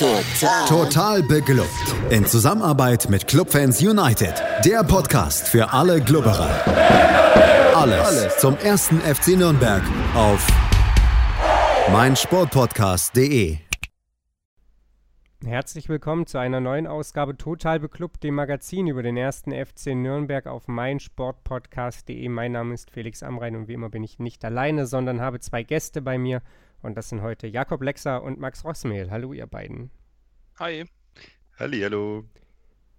Total. Total beglückt. In Zusammenarbeit mit Clubfans United. Der Podcast für alle Glubberer. Alles, Alles zum ersten FC Nürnberg auf meinsportpodcast.de. Herzlich willkommen zu einer neuen Ausgabe Total Beklubbt, dem Magazin über den ersten FC Nürnberg auf meinsportpodcast.de. Mein Name ist Felix Amrein und wie immer bin ich nicht alleine, sondern habe zwei Gäste bei mir. Und das sind heute Jakob Lexer und Max Rossmehl. Hallo, ihr beiden. Hi. Halli, hallo.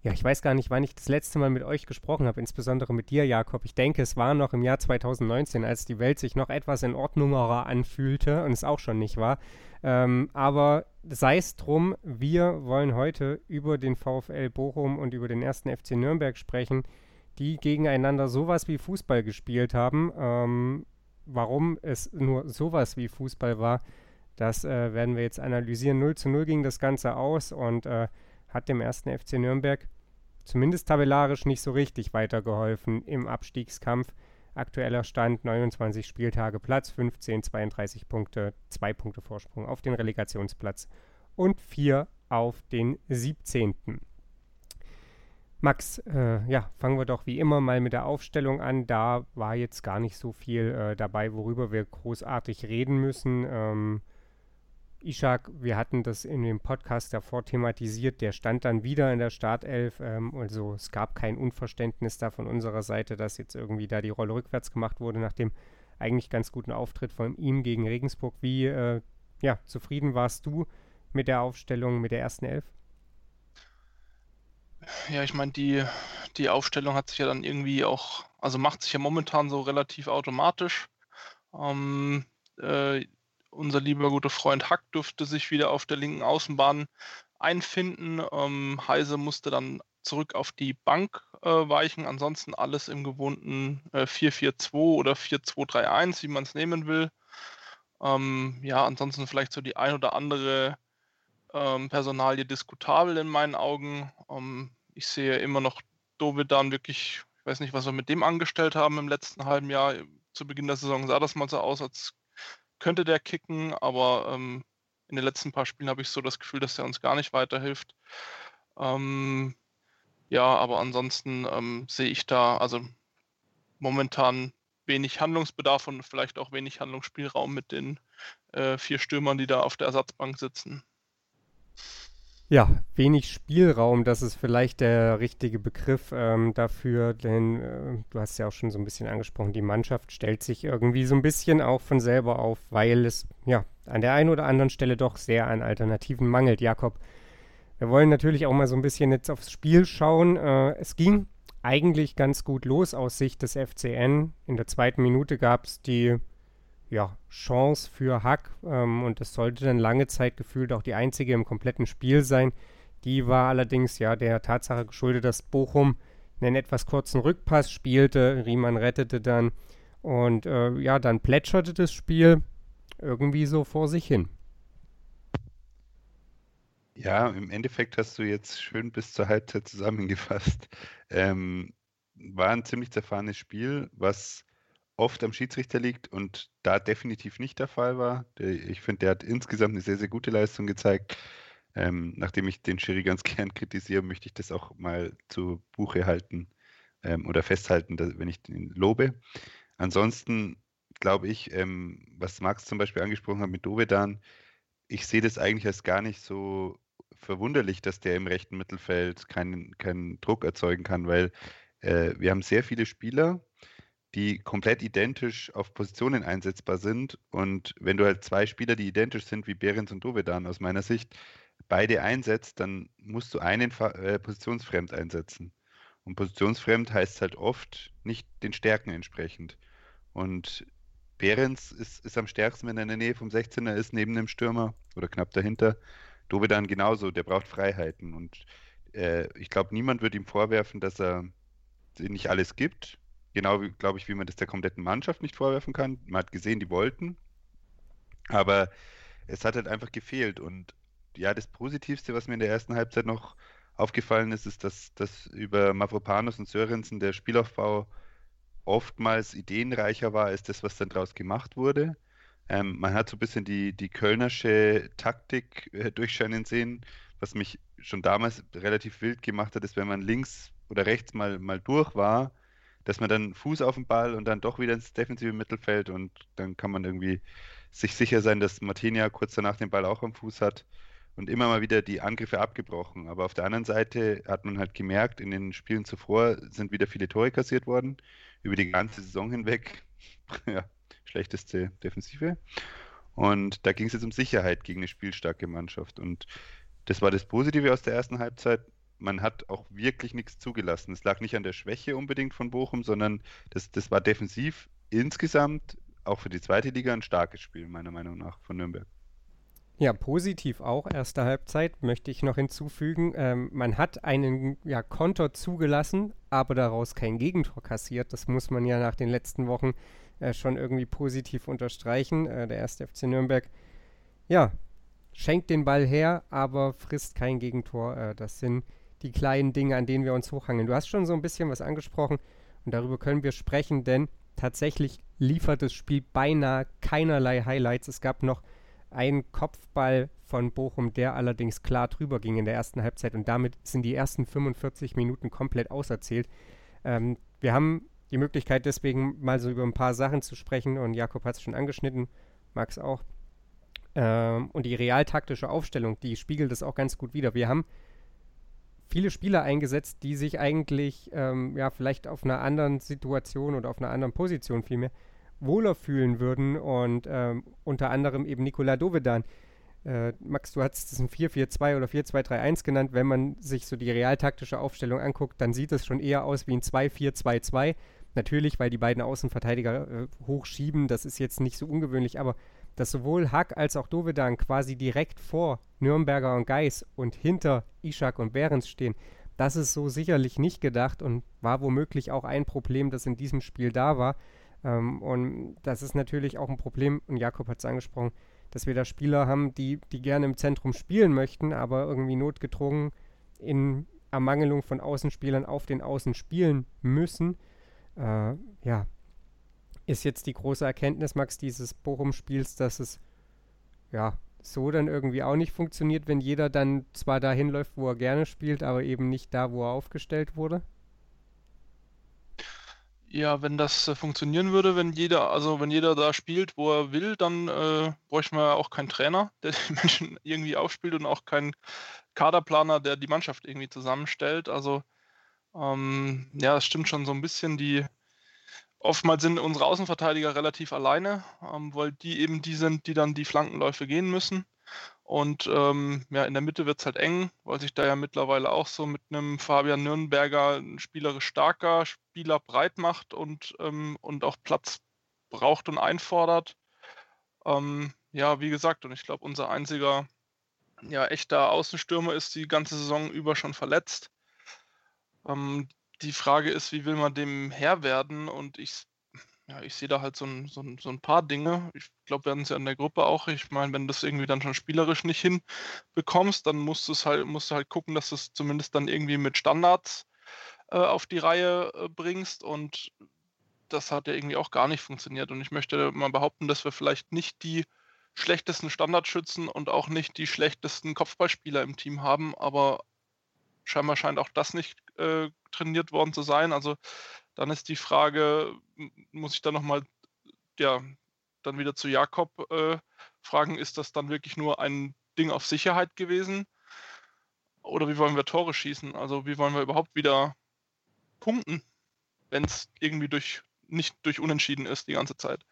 Ja, ich weiß gar nicht, wann ich das letzte Mal mit euch gesprochen habe, insbesondere mit dir, Jakob. Ich denke, es war noch im Jahr 2019, als die Welt sich noch etwas in Ordnungerer anfühlte und es auch schon nicht war. Ähm, aber sei es drum, wir wollen heute über den VfL Bochum und über den ersten FC Nürnberg sprechen, die gegeneinander sowas wie Fußball gespielt haben. Ähm, warum es nur sowas wie Fußball war, das äh, werden wir jetzt analysieren. 0 zu 0 ging das Ganze aus und äh, hat dem ersten FC Nürnberg zumindest tabellarisch nicht so richtig weitergeholfen im Abstiegskampf. Aktueller Stand 29 Spieltage Platz, 15, 32 Punkte, 2 Punkte Vorsprung auf den Relegationsplatz und 4 auf den 17. Max, äh, ja, fangen wir doch wie immer mal mit der Aufstellung an. Da war jetzt gar nicht so viel äh, dabei, worüber wir großartig reden müssen. Ähm, Ishak, wir hatten das in dem Podcast davor thematisiert, der stand dann wieder in der Startelf. Ähm, also es gab kein Unverständnis da von unserer Seite, dass jetzt irgendwie da die Rolle rückwärts gemacht wurde nach dem eigentlich ganz guten Auftritt von ihm gegen Regensburg. Wie äh, ja, zufrieden warst du mit der Aufstellung, mit der ersten Elf? Ja, ich meine, die, die Aufstellung hat sich ja dann irgendwie auch, also macht sich ja momentan so relativ automatisch. Ähm, äh, unser lieber guter Freund Hack durfte sich wieder auf der linken Außenbahn einfinden. Ähm, Heise musste dann zurück auf die Bank äh, weichen. Ansonsten alles im gewohnten äh, 4-4-2 oder 4-2-3-1, wie man es nehmen will. Ähm, ja, ansonsten vielleicht so die ein oder andere ähm, Personalie diskutabel in meinen Augen. Ähm, ich sehe immer noch Dovedan wirklich, ich weiß nicht, was wir mit dem angestellt haben im letzten halben Jahr. Zu Beginn der Saison sah das mal so aus, als könnte der kicken, aber ähm, in den letzten paar Spielen habe ich so das Gefühl, dass er uns gar nicht weiterhilft. Ähm, ja, aber ansonsten ähm, sehe ich da also momentan wenig Handlungsbedarf und vielleicht auch wenig Handlungsspielraum mit den äh, vier Stürmern, die da auf der Ersatzbank sitzen. Ja, wenig Spielraum, das ist vielleicht der richtige Begriff ähm, dafür, denn äh, du hast ja auch schon so ein bisschen angesprochen, die Mannschaft stellt sich irgendwie so ein bisschen auch von selber auf, weil es ja an der einen oder anderen Stelle doch sehr an Alternativen mangelt. Jakob, wir wollen natürlich auch mal so ein bisschen jetzt aufs Spiel schauen. Äh, es ging eigentlich ganz gut los aus Sicht des FCN. In der zweiten Minute gab es die ja, Chance für Hack ähm, und es sollte dann lange Zeit gefühlt auch die einzige im kompletten Spiel sein. Die war allerdings ja der Tatsache geschuldet, dass Bochum einen etwas kurzen Rückpass spielte. Riemann rettete dann und äh, ja, dann plätscherte das Spiel irgendwie so vor sich hin. Ja, im Endeffekt hast du jetzt schön bis zur Halbzeit zusammengefasst. Ähm, war ein ziemlich zerfahrenes Spiel, was oft am Schiedsrichter liegt und da definitiv nicht der Fall war. ich finde, der hat insgesamt eine sehr, sehr gute Leistung gezeigt. Ähm, nachdem ich den Schiri ganz gern kritisiere, möchte ich das auch mal zu Buche halten ähm, oder festhalten, dass, wenn ich den lobe. Ansonsten glaube ich, ähm, was Max zum Beispiel angesprochen hat mit Dovedan, ich sehe das eigentlich als gar nicht so verwunderlich, dass der im rechten Mittelfeld keinen, keinen Druck erzeugen kann, weil äh, wir haben sehr viele Spieler, die komplett identisch auf Positionen einsetzbar sind. Und wenn du halt zwei Spieler, die identisch sind wie Behrens und Dovedan aus meiner Sicht, beide einsetzt, dann musst du einen äh, positionsfremd einsetzen. Und positionsfremd heißt halt oft nicht den Stärken entsprechend. Und Behrens ist, ist am stärksten, wenn er in der Nähe vom 16er ist, neben dem Stürmer oder knapp dahinter. Dovedan genauso, der braucht Freiheiten. Und äh, ich glaube, niemand wird ihm vorwerfen, dass er nicht alles gibt. Genau, glaube ich, wie man das der kompletten Mannschaft nicht vorwerfen kann. Man hat gesehen, die wollten. Aber es hat halt einfach gefehlt. Und ja, das Positivste, was mir in der ersten Halbzeit noch aufgefallen ist, ist, dass, dass über Mavropanos und Sörensen der Spielaufbau oftmals ideenreicher war als das, was dann daraus gemacht wurde. Ähm, man hat so ein bisschen die, die Kölnersche Taktik äh, durchscheinen sehen, was mich schon damals relativ wild gemacht hat, ist, wenn man links oder rechts mal, mal durch war, dass man dann Fuß auf den Ball und dann doch wieder ins defensive Mittelfeld und dann kann man irgendwie sich sicher sein, dass Martinia kurz danach den Ball auch am Fuß hat und immer mal wieder die Angriffe abgebrochen. Aber auf der anderen Seite hat man halt gemerkt, in den Spielen zuvor sind wieder viele Tore kassiert worden, über die ganze Saison hinweg. ja, schlechteste Defensive. Und da ging es jetzt um Sicherheit gegen eine spielstarke Mannschaft. Und das war das Positive aus der ersten Halbzeit. Man hat auch wirklich nichts zugelassen. Es lag nicht an der Schwäche unbedingt von Bochum, sondern das, das war defensiv insgesamt auch für die zweite Liga ein starkes Spiel, meiner Meinung nach, von Nürnberg. Ja, positiv auch, erste Halbzeit, möchte ich noch hinzufügen. Ähm, man hat einen ja, Konter zugelassen, aber daraus kein Gegentor kassiert. Das muss man ja nach den letzten Wochen äh, schon irgendwie positiv unterstreichen. Äh, der erste FC Nürnberg, ja, schenkt den Ball her, aber frisst kein Gegentor. Äh, das sind die kleinen Dinge, an denen wir uns hochhangen. Du hast schon so ein bisschen was angesprochen und darüber können wir sprechen, denn tatsächlich liefert das Spiel beinahe keinerlei Highlights. Es gab noch einen Kopfball von Bochum, der allerdings klar drüber ging in der ersten Halbzeit und damit sind die ersten 45 Minuten komplett auserzählt. Ähm, wir haben die Möglichkeit deswegen mal so über ein paar Sachen zu sprechen und Jakob hat es schon angeschnitten, Max auch. Ähm, und die realtaktische Aufstellung, die spiegelt das auch ganz gut wider. Wir haben viele Spieler eingesetzt, die sich eigentlich ähm, ja vielleicht auf einer anderen Situation oder auf einer anderen Position vielmehr wohler fühlen würden und ähm, unter anderem eben Nikola Dovedan. Äh, Max, du hast es ein 4-4-2 oder 4-2-3-1 genannt. Wenn man sich so die realtaktische Aufstellung anguckt, dann sieht es schon eher aus wie ein 2-4-2-2. Natürlich, weil die beiden Außenverteidiger äh, hochschieben, das ist jetzt nicht so ungewöhnlich, aber dass sowohl Hack als auch Dovedan quasi direkt vor Nürnberger und Geis und hinter Ishak und Behrens stehen, das ist so sicherlich nicht gedacht und war womöglich auch ein Problem, das in diesem Spiel da war. Ähm, und das ist natürlich auch ein Problem, und Jakob hat es angesprochen, dass wir da Spieler haben, die, die gerne im Zentrum spielen möchten, aber irgendwie notgedrungen in Ermangelung von Außenspielern auf den Außen spielen müssen. Äh, ja, ist jetzt die große Erkenntnis, Max, dieses Bochum-Spiels, dass es ja so dann irgendwie auch nicht funktioniert, wenn jeder dann zwar dahin läuft, wo er gerne spielt, aber eben nicht da, wo er aufgestellt wurde? Ja, wenn das äh, funktionieren würde, wenn jeder, also wenn jeder da spielt, wo er will, dann äh, bräuchten wir auch keinen Trainer, der die Menschen irgendwie aufspielt und auch keinen Kaderplaner, der die Mannschaft irgendwie zusammenstellt. Also ähm, ja, es stimmt schon so ein bisschen. Die oftmals sind unsere Außenverteidiger relativ alleine, ähm, weil die eben die sind, die dann die Flankenläufe gehen müssen. Und ähm, ja, in der Mitte wird es halt eng, weil sich da ja mittlerweile auch so mit einem Fabian Nürnberger ein spielerisch starker Spieler breit macht und, ähm, und auch Platz braucht und einfordert. Ähm, ja, wie gesagt, und ich glaube, unser einziger ja, echter Außenstürmer ist die ganze Saison über schon verletzt. Die Frage ist, wie will man dem Herr werden? Und ich ja, ich sehe da halt so ein, so ein, so ein paar Dinge. Ich glaube, wir hatten es ja in der Gruppe auch. Ich meine, wenn du das irgendwie dann schon spielerisch nicht hinbekommst, dann musst du halt, musst du halt gucken, dass du es zumindest dann irgendwie mit Standards äh, auf die Reihe äh, bringst. Und das hat ja irgendwie auch gar nicht funktioniert. Und ich möchte mal behaupten, dass wir vielleicht nicht die schlechtesten Standardschützen und auch nicht die schlechtesten Kopfballspieler im Team haben, aber scheinbar scheint auch das nicht äh, trainiert worden zu sein. Also dann ist die Frage, muss ich da nochmal, ja, dann wieder zu Jakob äh, fragen, ist das dann wirklich nur ein Ding auf Sicherheit gewesen? Oder wie wollen wir Tore schießen? Also wie wollen wir überhaupt wieder punkten, wenn es irgendwie durch nicht durch Unentschieden ist die ganze Zeit?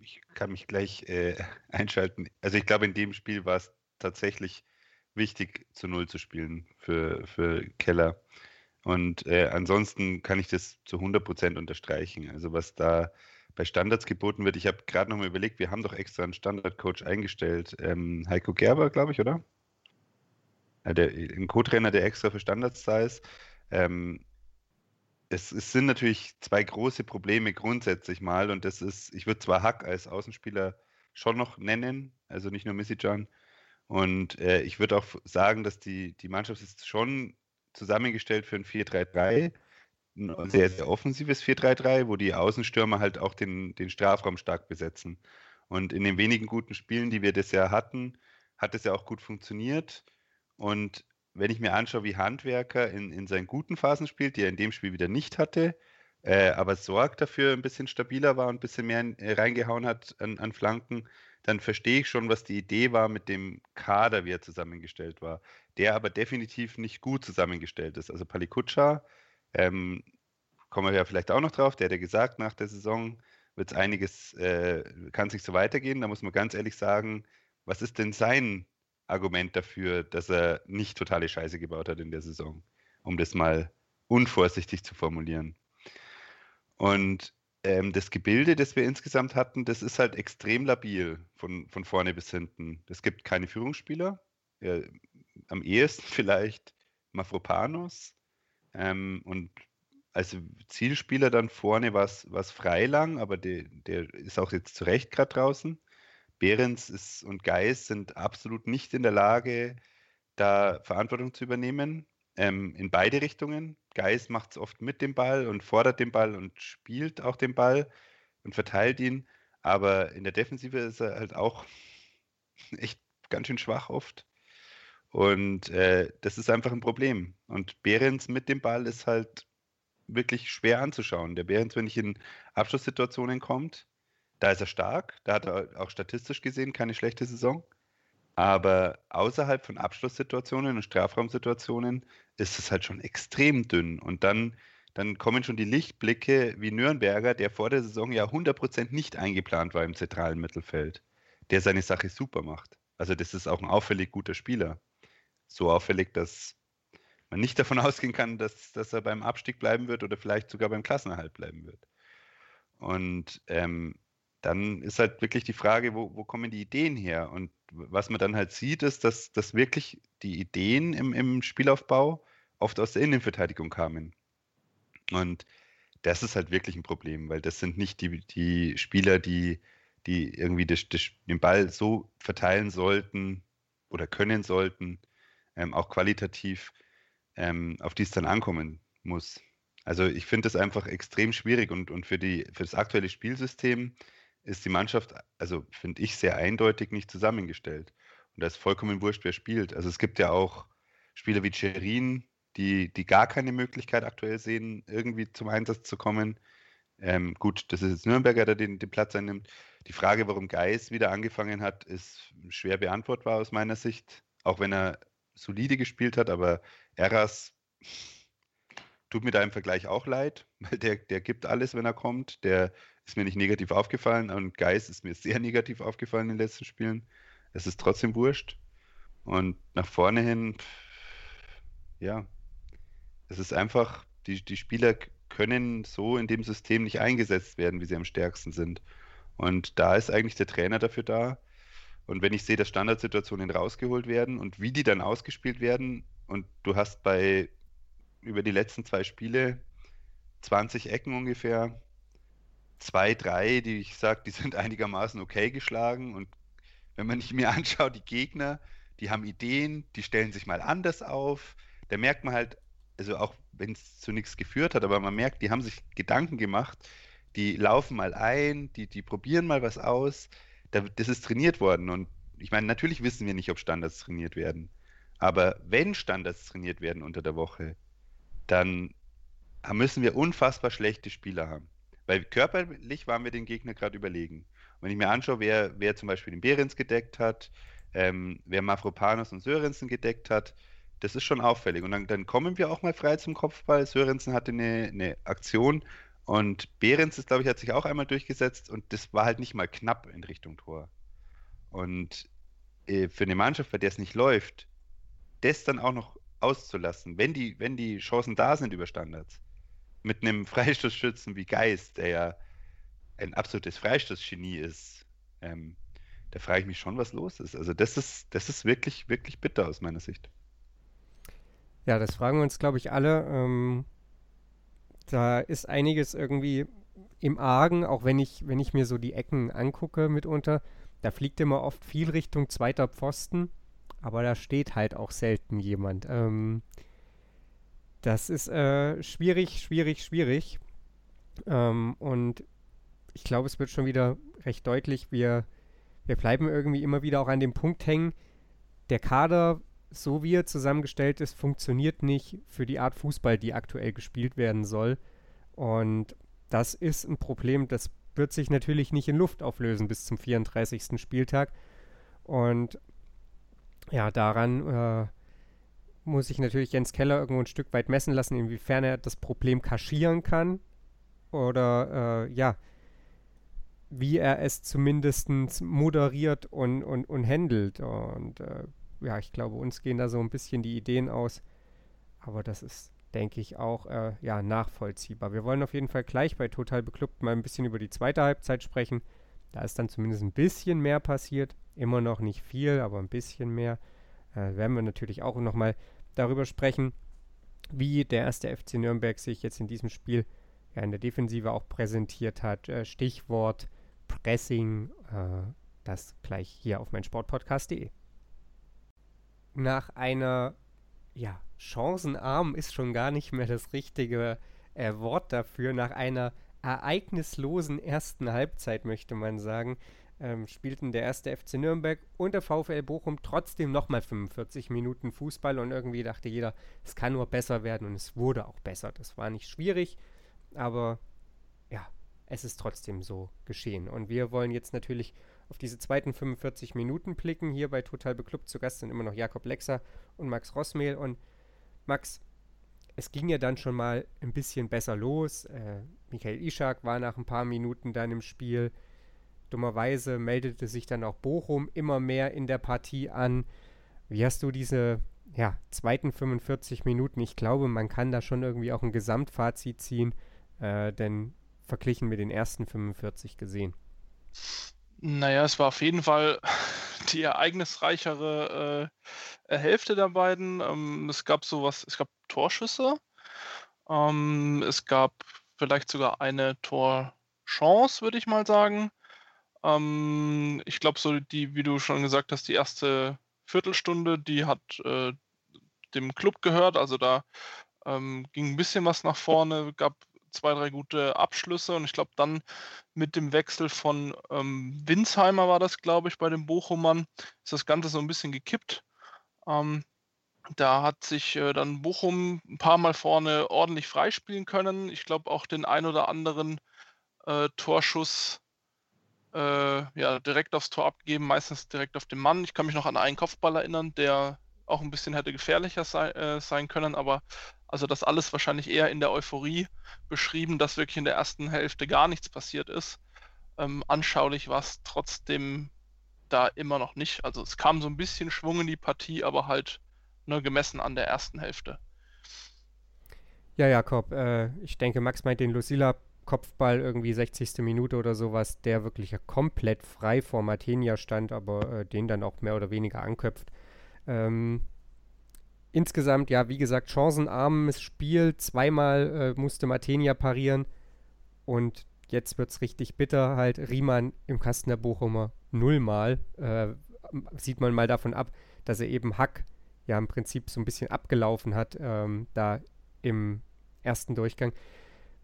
Ich kann mich gleich äh, einschalten. Also ich glaube, in dem Spiel war es tatsächlich wichtig, zu Null zu spielen für, für Keller. Und äh, ansonsten kann ich das zu 100% unterstreichen. Also was da bei Standards geboten wird, ich habe gerade noch mal überlegt, wir haben doch extra einen Standardcoach eingestellt. Ähm, Heiko Gerber, glaube ich, oder? Ja, der, ein Co-Trainer, der extra für Standards da ist. Ähm, es, es, sind natürlich zwei große Probleme grundsätzlich mal und das ist, ich würde zwar Hack als Außenspieler schon noch nennen, also nicht nur Missy John. Und äh, ich würde auch sagen, dass die, die Mannschaft ist schon zusammengestellt für ein 4-3-3. ein sehr, sehr offensives 4-3-3, wo die Außenstürmer halt auch den, den Strafraum stark besetzen. Und in den wenigen guten Spielen, die wir das Jahr hatten, hat es ja auch gut funktioniert. Und wenn ich mir anschaue, wie Handwerker in, in seinen guten Phasen spielt, die er in dem Spiel wieder nicht hatte, äh, aber Sorg dafür ein bisschen stabiler war und ein bisschen mehr äh, reingehauen hat an, an, Flanken, dann verstehe ich schon, was die Idee war mit dem Kader, wie er zusammengestellt war, der aber definitiv nicht gut zusammengestellt ist. Also Palikutscha, ähm, kommen wir ja vielleicht auch noch drauf, der hat ja gesagt, nach der Saison wird es einiges, äh, kann sich so weitergehen. Da muss man ganz ehrlich sagen, was ist denn sein Argument dafür, dass er nicht totale Scheiße gebaut hat in der Saison, um das mal unvorsichtig zu formulieren. Und ähm, das Gebilde, das wir insgesamt hatten, das ist halt extrem labil von, von vorne bis hinten. Es gibt keine Führungsspieler. Ja, am ehesten vielleicht Mafropanos. Ähm, und als Zielspieler dann vorne war es Freilang, aber der, der ist auch jetzt zu Recht gerade draußen. Behrens ist, und Geis sind absolut nicht in der Lage, da Verantwortung zu übernehmen. Ähm, in beide Richtungen. Geis macht es oft mit dem Ball und fordert den Ball und spielt auch den Ball und verteilt ihn. Aber in der Defensive ist er halt auch echt ganz schön schwach oft. Und äh, das ist einfach ein Problem. Und Behrens mit dem Ball ist halt wirklich schwer anzuschauen. Der Behrens, wenn ich in Abschlusssituationen kommt, da ist er stark, da hat er auch statistisch gesehen keine schlechte Saison. Aber außerhalb von Abschlusssituationen und Strafraumsituationen ist es halt schon extrem dünn. Und dann, dann kommen schon die Lichtblicke wie Nürnberger, der vor der Saison ja 100% nicht eingeplant war im zentralen Mittelfeld, der seine Sache super macht. Also das ist auch ein auffällig guter Spieler. So auffällig, dass man nicht davon ausgehen kann, dass, dass er beim Abstieg bleiben wird oder vielleicht sogar beim Klassenerhalt bleiben wird. Und ähm, dann ist halt wirklich die Frage, wo, wo kommen die Ideen her? Und was man dann halt sieht, ist, dass, dass wirklich die Ideen im, im Spielaufbau oft aus der Innenverteidigung kamen. Und das ist halt wirklich ein Problem, weil das sind nicht die, die Spieler, die, die irgendwie das, das, den Ball so verteilen sollten oder können sollten, ähm, auch qualitativ, ähm, auf die es dann ankommen muss. Also ich finde das einfach extrem schwierig und, und für, die, für das aktuelle Spielsystem ist die Mannschaft, also finde ich, sehr eindeutig nicht zusammengestellt. Und da ist vollkommen wurscht, wer spielt. Also es gibt ja auch Spieler wie Cherin, die, die gar keine Möglichkeit aktuell sehen, irgendwie zum Einsatz zu kommen. Ähm, gut, das ist jetzt Nürnberger, der den, den Platz einnimmt. Die Frage, warum Geis wieder angefangen hat, ist schwer beantwortbar aus meiner Sicht. Auch wenn er solide gespielt hat, aber Eras tut mir da im Vergleich auch leid, weil der, der gibt alles, wenn er kommt. Der ist mir nicht negativ aufgefallen und Geist ist mir sehr negativ aufgefallen in den letzten Spielen. Es ist trotzdem wurscht. Und nach vorne hin, ja, es ist einfach, die, die Spieler können so in dem System nicht eingesetzt werden, wie sie am stärksten sind. Und da ist eigentlich der Trainer dafür da. Und wenn ich sehe, dass Standardsituationen rausgeholt werden und wie die dann ausgespielt werden, und du hast bei über die letzten zwei Spiele 20 Ecken ungefähr, zwei, drei, die ich sage, die sind einigermaßen okay geschlagen. Und wenn man sich mir anschaut, die Gegner, die haben Ideen, die stellen sich mal anders auf. Da merkt man halt, also auch wenn es zu nichts geführt hat, aber man merkt, die haben sich Gedanken gemacht, die laufen mal ein, die, die probieren mal was aus. das ist trainiert worden. Und ich meine, natürlich wissen wir nicht, ob Standards trainiert werden. Aber wenn Standards trainiert werden unter der Woche, dann müssen wir unfassbar schlechte Spieler haben. Weil körperlich waren wir den Gegner gerade überlegen. Wenn ich mir anschaue, wer, wer zum Beispiel den Behrens gedeckt hat, ähm, wer Mafropanos und Sörensen gedeckt hat, das ist schon auffällig. Und dann, dann, kommen wir auch mal frei zum Kopfball. Sörensen hatte eine, eine Aktion und Behrens glaube ich, hat sich auch einmal durchgesetzt und das war halt nicht mal knapp in Richtung Tor. Und äh, für eine Mannschaft, bei der es nicht läuft, das dann auch noch auszulassen, wenn die, wenn die Chancen da sind über Standards, mit einem Freistoßschützen wie Geist, der ja ein absolutes Freistoßgenie ist, ähm, da frage ich mich schon, was los ist. Also das ist, das ist wirklich, wirklich bitter aus meiner Sicht. Ja, das fragen wir uns, glaube ich, alle. Ähm, da ist einiges irgendwie im Argen, auch wenn ich, wenn ich mir so die Ecken angucke mitunter. Da fliegt immer oft viel Richtung zweiter Pfosten, aber da steht halt auch selten jemand. Ähm, Das ist äh, schwierig, schwierig, schwierig. Ähm, und ich glaube, es wird schon wieder recht deutlich. Wir, wir bleiben irgendwie immer wieder auch an dem Punkt hängen. Der Kader, so wie er zusammengestellt ist, funktioniert nicht für die Art Fußball, die aktuell gespielt werden soll. Und das ist ein Problem, das wird sich natürlich nicht in Luft auflösen bis zum 34. Spieltag. Und ja, daran äh, muss ich natürlich Jens Keller irgendwo ein Stück weit messen lassen, inwiefern er das Problem kaschieren kann. Oder äh, ja, wie er es zumindest moderiert und, und, und handelt. Und äh, ja, ich glaube, uns gehen da so ein bisschen die Ideen aus. Aber das ist, denke ich, auch äh, ja, nachvollziehbar. Wir wollen auf jeden Fall gleich bei Total Beklubbt mal ein bisschen über die zweite Halbzeit sprechen. Da ist dann zumindest ein bisschen mehr passiert. Immer noch nicht viel, aber ein bisschen mehr. Äh, werden wir natürlich auch nochmal darüber sprechen, wie der erste FC Nürnberg sich jetzt in diesem Spiel ja, in der Defensive auch präsentiert hat. Äh, Stichwort Pressing, äh, das gleich hier auf meinsportpodcast.de. Nach einer, ja, chancenarm ist schon gar nicht mehr das richtige äh, Wort dafür, nach einer ereignislosen ersten Halbzeit, möchte man sagen, ähm, spielten der erste FC Nürnberg und der VfL Bochum trotzdem nochmal 45 Minuten Fußball und irgendwie dachte jeder, es kann nur besser werden und es wurde auch besser. Das war nicht schwierig, aber ja, es ist trotzdem so geschehen. Und wir wollen jetzt natürlich auf diese zweiten 45 Minuten blicken. Hier bei Total Beklubbt zu Gast sind immer noch Jakob Lexer und Max Rossmehl. Und Max, es ging ja dann schon mal ein bisschen besser los. Äh, Michael Ischak war nach ein paar Minuten dann im Spiel. Dummerweise meldete sich dann auch Bochum immer mehr in der Partie an. Wie hast du diese ja, zweiten 45 Minuten? Ich glaube, man kann da schon irgendwie auch ein Gesamtfazit ziehen, äh, denn verglichen mit den ersten 45 gesehen. Naja, es war auf jeden Fall die ereignisreichere äh, Hälfte der beiden. Ähm, es gab sowas, es gab Torschüsse. Ähm, es gab vielleicht sogar eine Torchance, würde ich mal sagen. Ähm, ich glaube, so die, wie du schon gesagt hast, die erste Viertelstunde, die hat äh, dem Club gehört. Also da ähm, ging ein bisschen was nach vorne, gab zwei, drei gute Abschlüsse und ich glaube dann mit dem Wechsel von ähm, Winsheimer war das, glaube ich, bei den Bochumern, ist das Ganze so ein bisschen gekippt. Ähm, da hat sich äh, dann Bochum ein paar Mal vorne ordentlich freispielen können. Ich glaube auch den ein oder anderen äh, Torschuss äh, ja, direkt aufs Tor abgegeben, meistens direkt auf den Mann. Ich kann mich noch an einen Kopfball erinnern, der auch ein bisschen hätte gefährlicher sei, äh, sein können, aber also das alles wahrscheinlich eher in der Euphorie beschrieben, dass wirklich in der ersten Hälfte gar nichts passiert ist. Ähm, anschaulich war es trotzdem da immer noch nicht. Also es kam so ein bisschen Schwung in die Partie, aber halt nur gemessen an der ersten Hälfte. Ja, Jakob, äh, ich denke, Max meint den Lucilla Kopfball irgendwie 60. Minute oder sowas, der wirklich komplett frei vor Martinia stand, aber äh, den dann auch mehr oder weniger anköpft. Ähm, insgesamt, ja, wie gesagt, chancenarmes Spiel. Zweimal äh, musste Martinia parieren und jetzt wird es richtig bitter. Halt, Riemann im Kasten der Bochumer nullmal. Äh, sieht man mal davon ab, dass er eben Hack ja im Prinzip so ein bisschen abgelaufen hat, ähm, da im ersten Durchgang.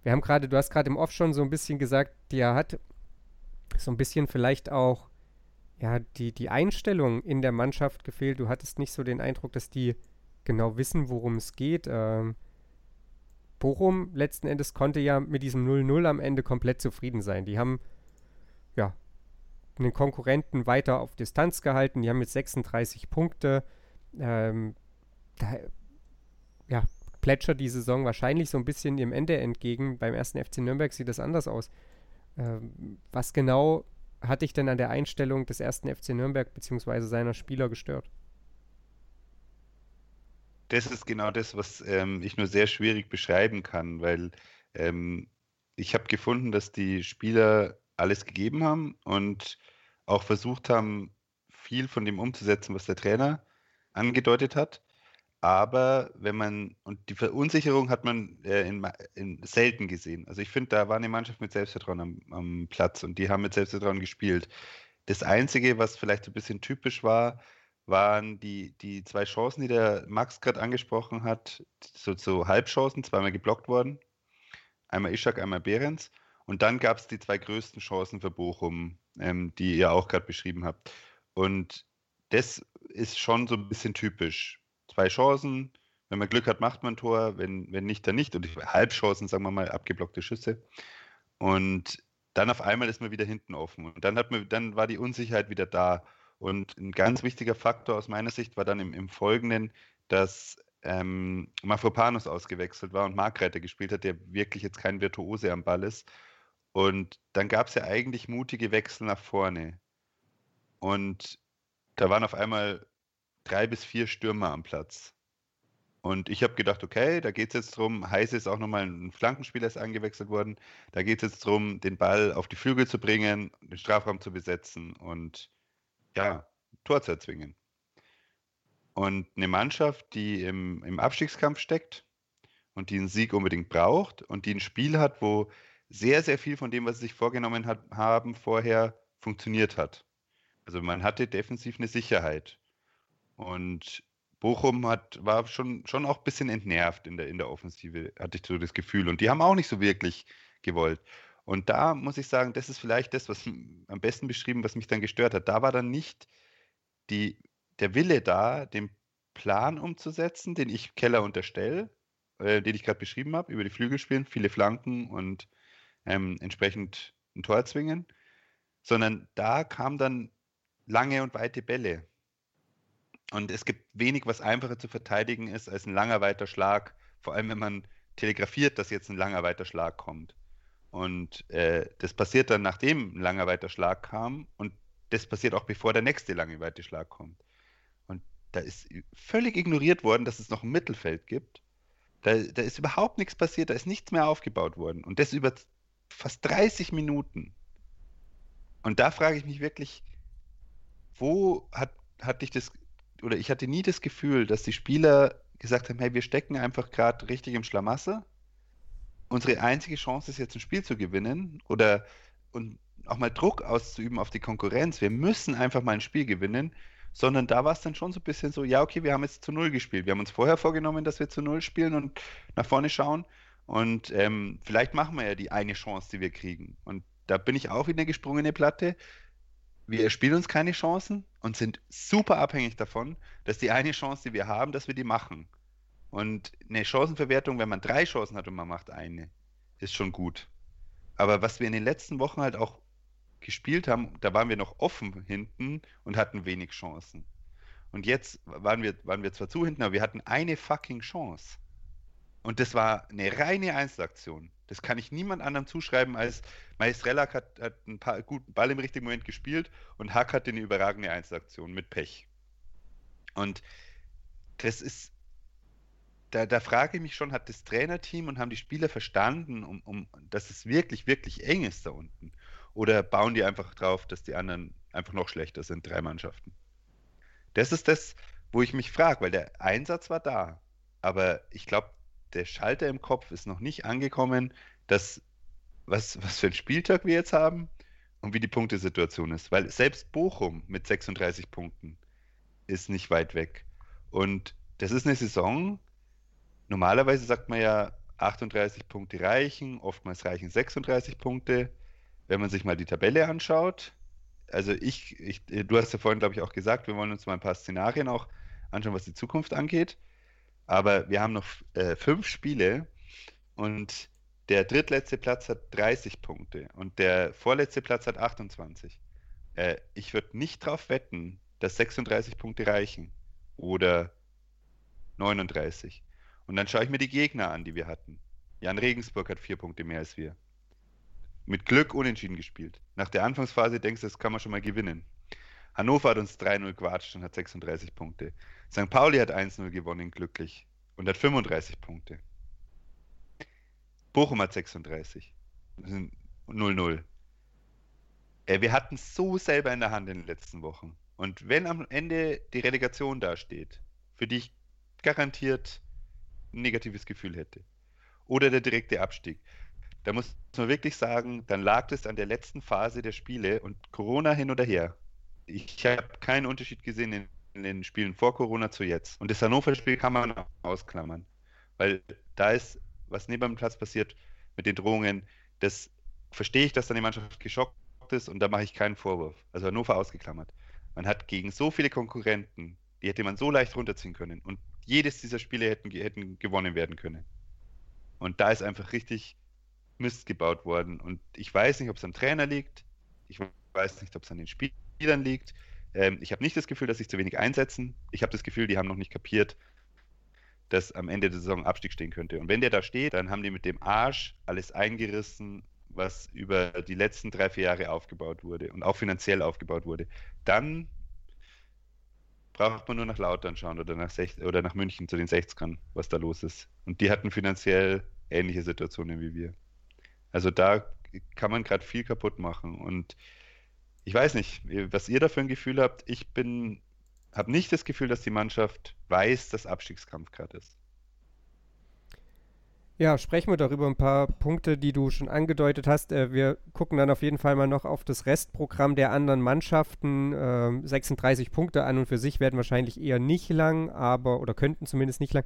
Wir haben gerade, du hast gerade im Off schon so ein bisschen gesagt, der hat so ein bisschen vielleicht auch ja, die, die Einstellung in der Mannschaft gefehlt. Du hattest nicht so den Eindruck, dass die genau wissen, worum es geht. Ähm, Bochum letzten Endes konnte ja mit diesem 0-0 am Ende komplett zufrieden sein. Die haben ja einen Konkurrenten weiter auf Distanz gehalten. Die haben jetzt 36 Punkte. Ähm, da, ja, plätschert die Saison wahrscheinlich so ein bisschen ihrem Ende entgegen. Beim ersten FC Nürnberg sieht das anders aus. Ähm, was genau hat dich denn an der Einstellung des ersten FC Nürnberg bzw. seiner Spieler gestört? Das ist genau das, was ähm, ich nur sehr schwierig beschreiben kann, weil ähm, ich habe gefunden, dass die Spieler alles gegeben haben und auch versucht haben, viel von dem umzusetzen, was der Trainer angedeutet hat. Aber wenn man, und die Verunsicherung hat man äh, in, in selten gesehen. Also ich finde, da war eine Mannschaft mit Selbstvertrauen am, am, Platz und die haben mit Selbstvertrauen gespielt. Das Einzige, was vielleicht ein bisschen typisch war, waren die, die zwei Chancen, die der Max gerade angesprochen hat, so, so Halbchancen, zweimal geblockt worden. Einmal Ishak, einmal Behrens. Und dann gab es die zwei größten Chancen für Bochum, ähm, die ihr auch gerade beschrieben habt. Und das ist schon so ein bisschen typisch. Zwei Chancen, wenn man Glück hat, macht man ein Tor, wenn, wenn nicht, dann nicht. Und Halbchancen, sagen wir mal, abgeblockte Schüsse. Und dann auf einmal ist man wieder hinten offen. Und dann, hat man, dann war die Unsicherheit wieder da. Und ein ganz wichtiger Faktor aus meiner Sicht war dann im, im Folgenden, dass ähm, Mafropanos ausgewechselt war und Markreiter gespielt hat, der wirklich jetzt kein Virtuose am Ball ist. Und dann gab es ja eigentlich mutige Wechsel nach vorne. Und da waren auf einmal drei bis vier Stürmer am Platz. Und ich habe gedacht, okay, da geht es jetzt darum, Heiß ist auch nochmal ein Flankenspieler ist angewechselt worden. Da geht es jetzt darum, den Ball auf die Flügel zu bringen, den Strafraum zu besetzen und ja, Tor zu erzwingen. Und eine Mannschaft, die im, im Abstiegskampf steckt und die einen Sieg unbedingt braucht und die ein Spiel hat, wo sehr, sehr viel von dem, was sie sich vorgenommen hat, haben, vorher funktioniert hat. Also man hatte defensiv eine Sicherheit. Und Bochum hat, war schon, schon auch ein bisschen entnervt in der, in der Offensive, hatte ich so das Gefühl. Und die haben auch nicht so wirklich gewollt. Und da muss ich sagen, das ist vielleicht das, was am besten beschrieben, was mich dann gestört hat. Da war dann nicht die, der Wille da, den Plan umzusetzen, den ich Keller unterstelle, äh, den ich gerade beschrieben habe, über die Flügel spielen, viele Flanken und ähm, entsprechend ein Tor zwingen, sondern da kam dann lange und weite Bälle. Und es gibt wenig, was einfacher zu verteidigen ist als ein langer weiter Schlag, vor allem wenn man telegrafiert, dass jetzt ein langer weiter Schlag kommt. Und äh, das passiert dann, nachdem ein langer weiter Schlag kam und das passiert auch bevor der nächste lange weite Schlag kommt. Und da ist völlig ignoriert worden, dass es noch ein Mittelfeld gibt. Da, da ist überhaupt nichts passiert, da ist nichts mehr aufgebaut worden. Und das über fast 30 Minuten. Und da frage ich mich wirklich, wo hat, hatte ich das, oder ich hatte nie das Gefühl, dass die Spieler gesagt haben, hey, wir stecken einfach gerade richtig im Schlamassel unsere einzige Chance ist jetzt ein Spiel zu gewinnen oder und auch mal Druck auszuüben auf die Konkurrenz. Wir müssen einfach mal ein Spiel gewinnen, sondern da war es dann schon so ein bisschen so, ja, okay, wir haben jetzt zu Null gespielt. Wir haben uns vorher vorgenommen, dass wir zu Null spielen und nach vorne schauen. Und ähm, vielleicht machen wir ja die eine Chance, die wir kriegen. Und da bin ich auch wieder eine gesprungene Platte. Wir spielen uns keine Chancen und sind super abhängig davon, dass die eine Chance, die wir haben, dass wir die machen. Und eine Chancenverwertung, wenn man drei Chancen hat und man macht eine, ist schon gut. Aber was wir in den letzten Wochen halt auch gespielt haben, da waren wir noch offen hinten und hatten wenig Chancen. Und jetzt waren wir, waren wir zwar zu hinten, aber wir hatten eine fucking Chance. Und das war eine reine Einzelaktion. Das kann ich niemand anderem zuschreiben, als Maestrellak hat, hat einen paar, guten Ball im richtigen Moment gespielt und Hack hatte eine überragende Einzelaktion mit Pech. Und das ist, da, da frage ich mich schon, hat das Trainerteam und haben die Spieler verstanden, um, um, dass es wirklich, wirklich eng ist da unten? Oder bauen die einfach drauf, dass die anderen einfach noch schlechter sind, drei Mannschaften? Das ist das, wo ich mich frage, weil der Einsatz war da. Aber ich glaube, der Schalter im Kopf ist noch nicht angekommen, dass was, was für ein Spieltag wir jetzt haben und wie die Punktesituation ist. Weil selbst Bochum mit 36 Punkten ist nicht weit weg. Und das ist eine Saison, Normalerweise sagt man ja, 38 Punkte reichen, oftmals reichen 36 Punkte. Wenn man sich mal die Tabelle anschaut, also ich, ich du hast ja vorhin, glaube ich, auch gesagt, wir wollen uns mal ein paar Szenarien auch anschauen, was die Zukunft angeht. Aber wir haben noch äh, fünf Spiele und der drittletzte Platz hat 30 Punkte und der vorletzte Platz hat 28. Äh, ich würde nicht darauf wetten, dass 36 Punkte reichen oder 39. Und dann schaue ich mir die Gegner an, die wir hatten. Jan Regensburg hat vier Punkte mehr als wir. Mit Glück unentschieden gespielt. Nach der Anfangsphase denkst du, das kann man schon mal gewinnen. Hannover hat uns 3-0 gewatscht und hat 36 Punkte. St. Pauli hat 1-0 gewonnen, glücklich. Und hat 35 Punkte. Bochum hat 36. 0-0. Äh, wir hatten so selber in der Hand in den letzten Wochen. Und wenn am Ende die Relegation dasteht, für die ich garantiert ein negatives Gefühl hätte. Oder der direkte Abstieg. Da muss man wirklich sagen, dann lag es an der letzten Phase der Spiele und Corona hin oder her. Ich habe keinen Unterschied gesehen in den Spielen vor Corona zu jetzt. Und das Hannover-Spiel kann man ausklammern, weil da ist, was neben dem Platz passiert mit den Drohungen, das verstehe ich, dass dann die Mannschaft geschockt ist und da mache ich keinen Vorwurf. Also Hannover ausgeklammert. Man hat gegen so viele Konkurrenten, die hätte man so leicht runterziehen können und jedes dieser Spiele hätten, hätten gewonnen werden können. Und da ist einfach richtig Mist gebaut worden. Und ich weiß nicht, ob es am Trainer liegt. Ich weiß nicht, ob es an den Spielern liegt. Ähm, ich habe nicht das Gefühl, dass sich zu wenig einsetzen. Ich habe das Gefühl, die haben noch nicht kapiert, dass am Ende der Saison Abstieg stehen könnte. Und wenn der da steht, dann haben die mit dem Arsch alles eingerissen, was über die letzten drei, vier Jahre aufgebaut wurde und auch finanziell aufgebaut wurde. Dann braucht man nur nach Lautern schauen oder nach, Sech oder nach München zu den 60ern, was da los ist. Und die hatten finanziell ähnliche Situationen wie wir. Also da kann man gerade viel kaputt machen. Und ich weiß nicht, was ihr da für ein Gefühl habt. Ich bin, habe nicht das Gefühl, dass die Mannschaft weiß, dass Abstiegskampf gerade ist. Ja, sprechen wir darüber ein paar Punkte, die du schon angedeutet hast. Äh, wir gucken dann auf jeden Fall mal noch auf das Restprogramm der anderen Mannschaften. Äh, 36 Punkte an und für sich werden wahrscheinlich eher nicht lang, aber oder könnten zumindest nicht lang.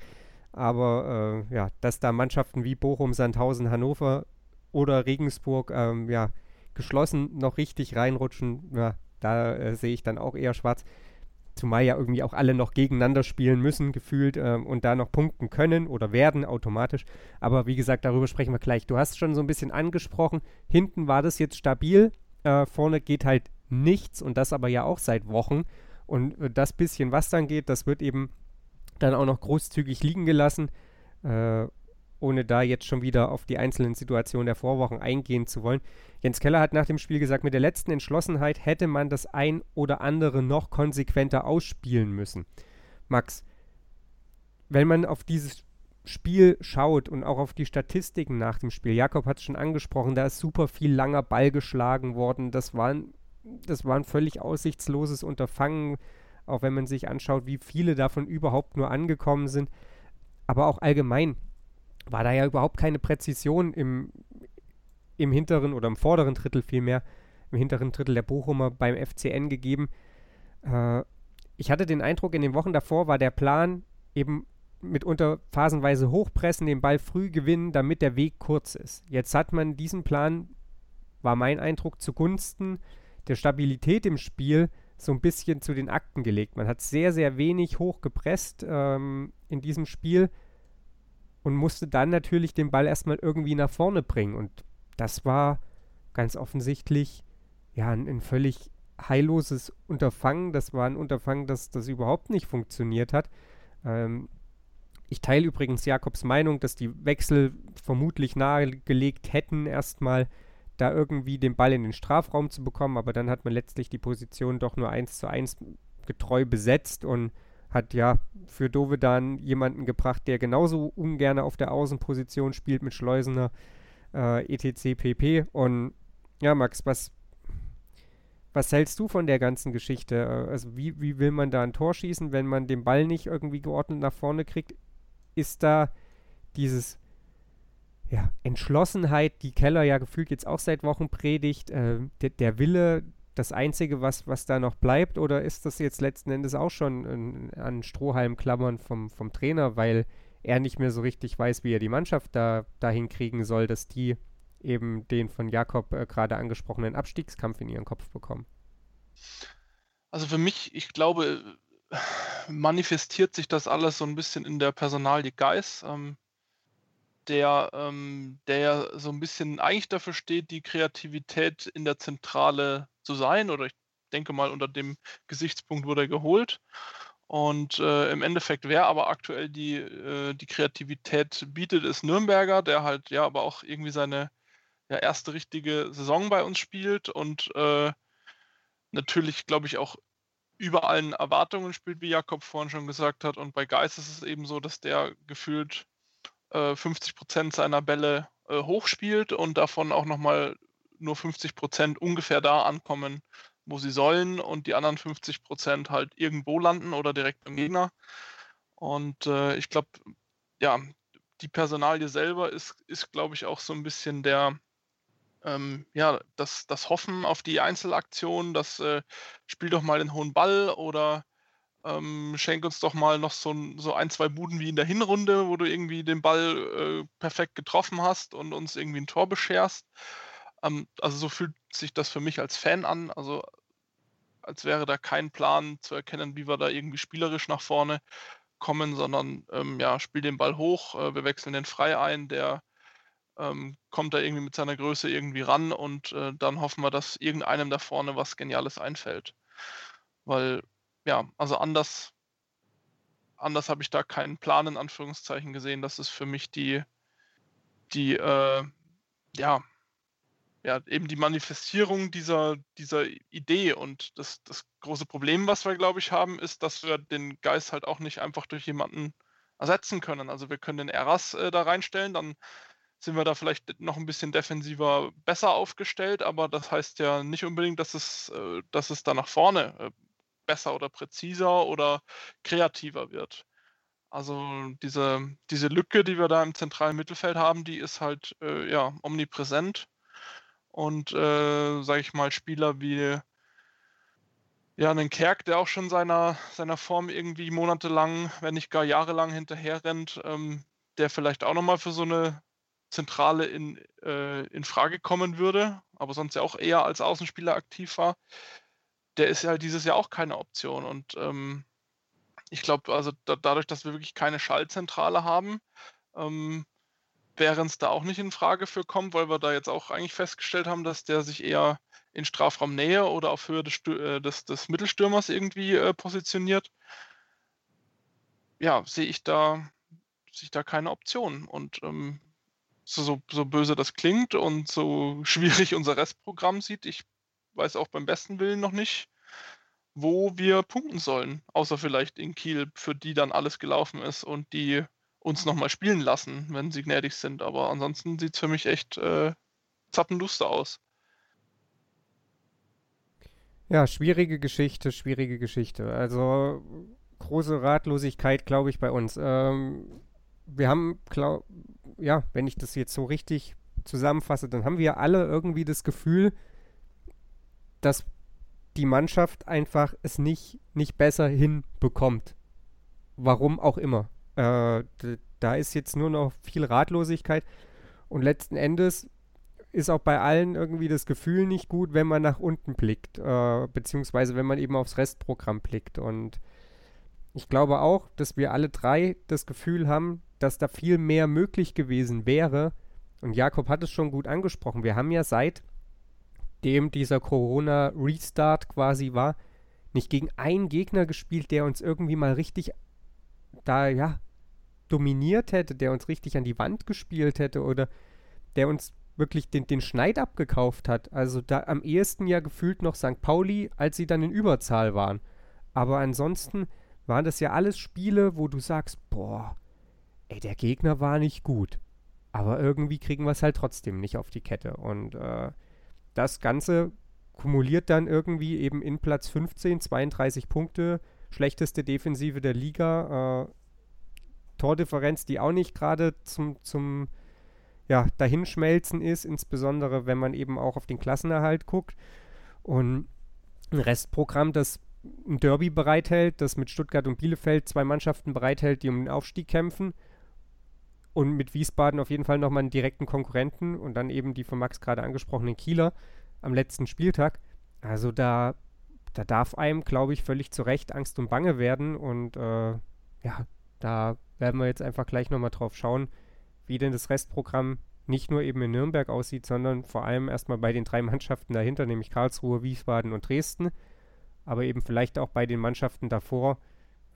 Aber äh, ja, dass da Mannschaften wie Bochum, Sandhausen, Hannover oder Regensburg ähm, ja, geschlossen noch richtig reinrutschen, ja, da äh, sehe ich dann auch eher schwarz. Zumal ja irgendwie auch alle noch gegeneinander spielen müssen, gefühlt, ähm, und da noch punkten können oder werden automatisch. Aber wie gesagt, darüber sprechen wir gleich. Du hast schon so ein bisschen angesprochen, hinten war das jetzt stabil, äh, vorne geht halt nichts und das aber ja auch seit Wochen. Und äh, das bisschen, was dann geht, das wird eben dann auch noch großzügig liegen gelassen. Äh, ohne da jetzt schon wieder auf die einzelnen Situationen der Vorwochen eingehen zu wollen. Jens Keller hat nach dem Spiel gesagt, mit der letzten Entschlossenheit hätte man das ein oder andere noch konsequenter ausspielen müssen. Max, wenn man auf dieses Spiel schaut und auch auf die Statistiken nach dem Spiel, Jakob hat es schon angesprochen, da ist super viel langer Ball geschlagen worden. Das war, ein, das war ein völlig aussichtsloses Unterfangen, auch wenn man sich anschaut, wie viele davon überhaupt nur angekommen sind. Aber auch allgemein, war da ja überhaupt keine Präzision im, im hinteren oder im vorderen Drittel vielmehr, im hinteren Drittel der Bochumer beim FCN gegeben. Äh, ich hatte den Eindruck, in den Wochen davor war der Plan eben mitunter phasenweise hochpressen, den Ball früh gewinnen, damit der Weg kurz ist. Jetzt hat man diesen Plan, war mein Eindruck, zugunsten der Stabilität im Spiel so ein bisschen zu den Akten gelegt. Man hat sehr, sehr wenig hochgepresst ähm, in diesem Spiel und musste dann natürlich den Ball erstmal irgendwie nach vorne bringen. Und das war ganz offensichtlich ja ein, ein völlig heilloses Unterfangen. Das war ein Unterfangen, das, das überhaupt nicht funktioniert hat. Ähm, ich teile übrigens Jakobs Meinung, dass die Wechsel vermutlich nahegelegt hätten, erstmal da irgendwie den Ball in den Strafraum zu bekommen, aber dann hat man letztlich die Position doch nur eins zu eins getreu besetzt und hat ja für Dovedan jemanden gebracht, der genauso ungern auf der Außenposition spielt mit Schleusener äh, etc. pp. Und ja, Max, was, was hältst du von der ganzen Geschichte? Äh, also wie, wie will man da ein Tor schießen, wenn man den Ball nicht irgendwie geordnet nach vorne kriegt? Ist da dieses ja, Entschlossenheit, die Keller ja gefühlt jetzt auch seit Wochen predigt, äh, der, der Wille, das Einzige, was, was da noch bleibt? Oder ist das jetzt letzten Endes auch schon ein, an Strohhalmklammern vom, vom Trainer, weil er nicht mehr so richtig weiß, wie er die Mannschaft da dahin kriegen soll, dass die eben den von Jakob äh, gerade angesprochenen Abstiegskampf in ihren Kopf bekommen? Also für mich, ich glaube, manifestiert sich das alles so ein bisschen in der Personalie Geis. Ähm, der, ähm, der so ein bisschen eigentlich dafür steht, die Kreativität in der Zentrale zu sein. Oder ich denke mal, unter dem Gesichtspunkt wurde er geholt. Und äh, im Endeffekt, wer aber aktuell die, äh, die Kreativität bietet, ist Nürnberger, der halt ja aber auch irgendwie seine ja, erste richtige Saison bei uns spielt und äh, natürlich, glaube ich, auch über allen Erwartungen spielt, wie Jakob vorhin schon gesagt hat. Und bei Geist ist es eben so, dass der gefühlt 50 äh, Prozent seiner Bälle äh, hochspielt und davon auch nochmal nur 50 Prozent ungefähr da ankommen, wo sie sollen und die anderen 50 Prozent halt irgendwo landen oder direkt beim Gegner. Und äh, ich glaube, ja, die Personalie selber ist, ist glaube ich, auch so ein bisschen der, ähm, ja, das, das Hoffen auf die Einzelaktion, das äh, spiel doch mal den hohen Ball oder ähm, schenk uns doch mal noch so, so, ein, zwei Buden wie in der Hinrunde, wo du irgendwie den Ball äh, perfekt getroffen hast und uns irgendwie ein Tor bescherst. Ähm, also so fühlt sich das für mich als Fan an. Also als wäre da kein Plan zu erkennen, wie wir da irgendwie spielerisch nach vorne kommen, sondern ähm, ja, spiel den Ball hoch, äh, wir wechseln den frei ein, der ähm, kommt da irgendwie mit seiner Größe irgendwie ran und äh, dann hoffen wir, dass irgendeinem da vorne was Geniales einfällt. Weil, ja, also anders, anders habe ich da keinen Plan in Anführungszeichen gesehen. Das ist für mich die, die, äh, ja, ja, eben die Manifestierung dieser, dieser Idee. Und das, das große Problem, was wir, glaube ich, haben, ist, dass wir den Geist halt auch nicht einfach durch jemanden ersetzen können. Also wir können den Eras äh, da reinstellen, dann sind wir da vielleicht noch ein bisschen defensiver besser aufgestellt, aber das heißt ja nicht unbedingt, dass es, äh, dass es da nach vorne äh, besser oder präziser oder kreativer wird. Also diese, diese Lücke, die wir da im zentralen Mittelfeld haben, die ist halt äh, ja omnipräsent und äh, sage ich mal, Spieler wie ja, einen Kerk, der auch schon seiner, seiner Form irgendwie monatelang, wenn nicht gar jahrelang hinterher rennt, ähm, der vielleicht auch nochmal für so eine Zentrale in, äh, in Frage kommen würde, aber sonst ja auch eher als Außenspieler aktiv war, der ist ja halt dieses Jahr auch keine Option. Und ähm, ich glaube, also da, dadurch, dass wir wirklich keine Schallzentrale haben, ähm, während es da auch nicht in Frage für kommt, weil wir da jetzt auch eigentlich festgestellt haben, dass der sich eher in Strafraumnähe oder auf Höhe des, äh, des, des Mittelstürmers irgendwie äh, positioniert. Ja, sehe ich da, sehe ich da keine Option. Und ähm, so, so, so böse das klingt und so schwierig unser Restprogramm sieht, ich weiß auch beim besten Willen noch nicht, wo wir punkten sollen. Außer vielleicht in Kiel, für die dann alles gelaufen ist und die uns nochmal spielen lassen, wenn sie gnädig sind. Aber ansonsten sieht es für mich echt äh, zappenduster aus. Ja, schwierige Geschichte, schwierige Geschichte. Also große Ratlosigkeit, glaube ich, bei uns. Ähm, wir haben, glaub, ja, wenn ich das jetzt so richtig zusammenfasse, dann haben wir alle irgendwie das Gefühl, dass die Mannschaft einfach es nicht, nicht besser hinbekommt. Warum auch immer. Äh, da ist jetzt nur noch viel Ratlosigkeit. Und letzten Endes ist auch bei allen irgendwie das Gefühl nicht gut, wenn man nach unten blickt, äh, beziehungsweise wenn man eben aufs Restprogramm blickt. Und ich glaube auch, dass wir alle drei das Gefühl haben, dass da viel mehr möglich gewesen wäre. Und Jakob hat es schon gut angesprochen. Wir haben ja seitdem dieser Corona-Restart quasi war, nicht gegen einen Gegner gespielt, der uns irgendwie mal richtig da, ja, dominiert hätte, der uns richtig an die Wand gespielt hätte oder der uns wirklich den, den Schneid abgekauft hat. Also da am ehesten ja gefühlt noch St. Pauli, als sie dann in Überzahl waren. Aber ansonsten waren das ja alles Spiele, wo du sagst, boah, ey, der Gegner war nicht gut. Aber irgendwie kriegen wir es halt trotzdem nicht auf die Kette. Und äh, das Ganze kumuliert dann irgendwie eben in Platz 15, 32 Punkte, schlechteste Defensive der Liga, äh, Tordifferenz, die auch nicht gerade zum, zum ja, Dahinschmelzen ist, insbesondere wenn man eben auch auf den Klassenerhalt guckt. Und ein Restprogramm, das ein Derby bereithält, das mit Stuttgart und Bielefeld zwei Mannschaften bereithält, die um den Aufstieg kämpfen. Und mit Wiesbaden auf jeden Fall nochmal einen direkten Konkurrenten und dann eben die von Max gerade angesprochenen Kieler am letzten Spieltag. Also da, da darf einem, glaube ich, völlig zu Recht Angst und Bange werden. Und äh, ja, da werden wir jetzt einfach gleich nochmal drauf schauen, wie denn das Restprogramm nicht nur eben in Nürnberg aussieht, sondern vor allem erstmal bei den drei Mannschaften dahinter, nämlich Karlsruhe, Wiesbaden und Dresden aber eben vielleicht auch bei den Mannschaften davor.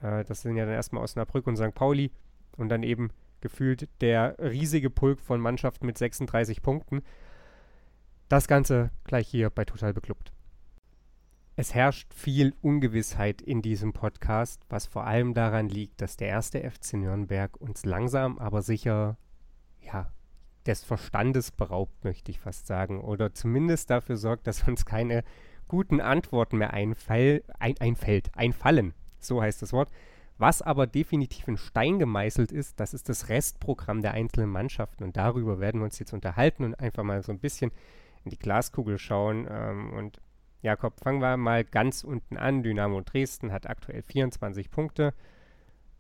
Äh, das sind ja dann erstmal Osnabrück und St. Pauli und dann eben gefühlt der riesige Pulk von Mannschaften mit 36 Punkten. Das Ganze gleich hier bei Total Beklubbt. Es herrscht viel Ungewissheit in diesem Podcast, was vor allem daran liegt, dass der erste FC Nürnberg uns langsam, aber sicher, ja, des Verstandes beraubt, möchte ich fast sagen, oder zumindest dafür sorgt, dass uns keine guten Antworten mehr einfall, ein, einfällt, einfallen. So heißt das Wort. Was aber definitiv in Stein gemeißelt ist, das ist das Restprogramm der einzelnen Mannschaften. Und darüber werden wir uns jetzt unterhalten und einfach mal so ein bisschen in die Glaskugel schauen. Ähm, und Jakob, fangen wir mal ganz unten an. Dynamo Dresden hat aktuell 24 Punkte,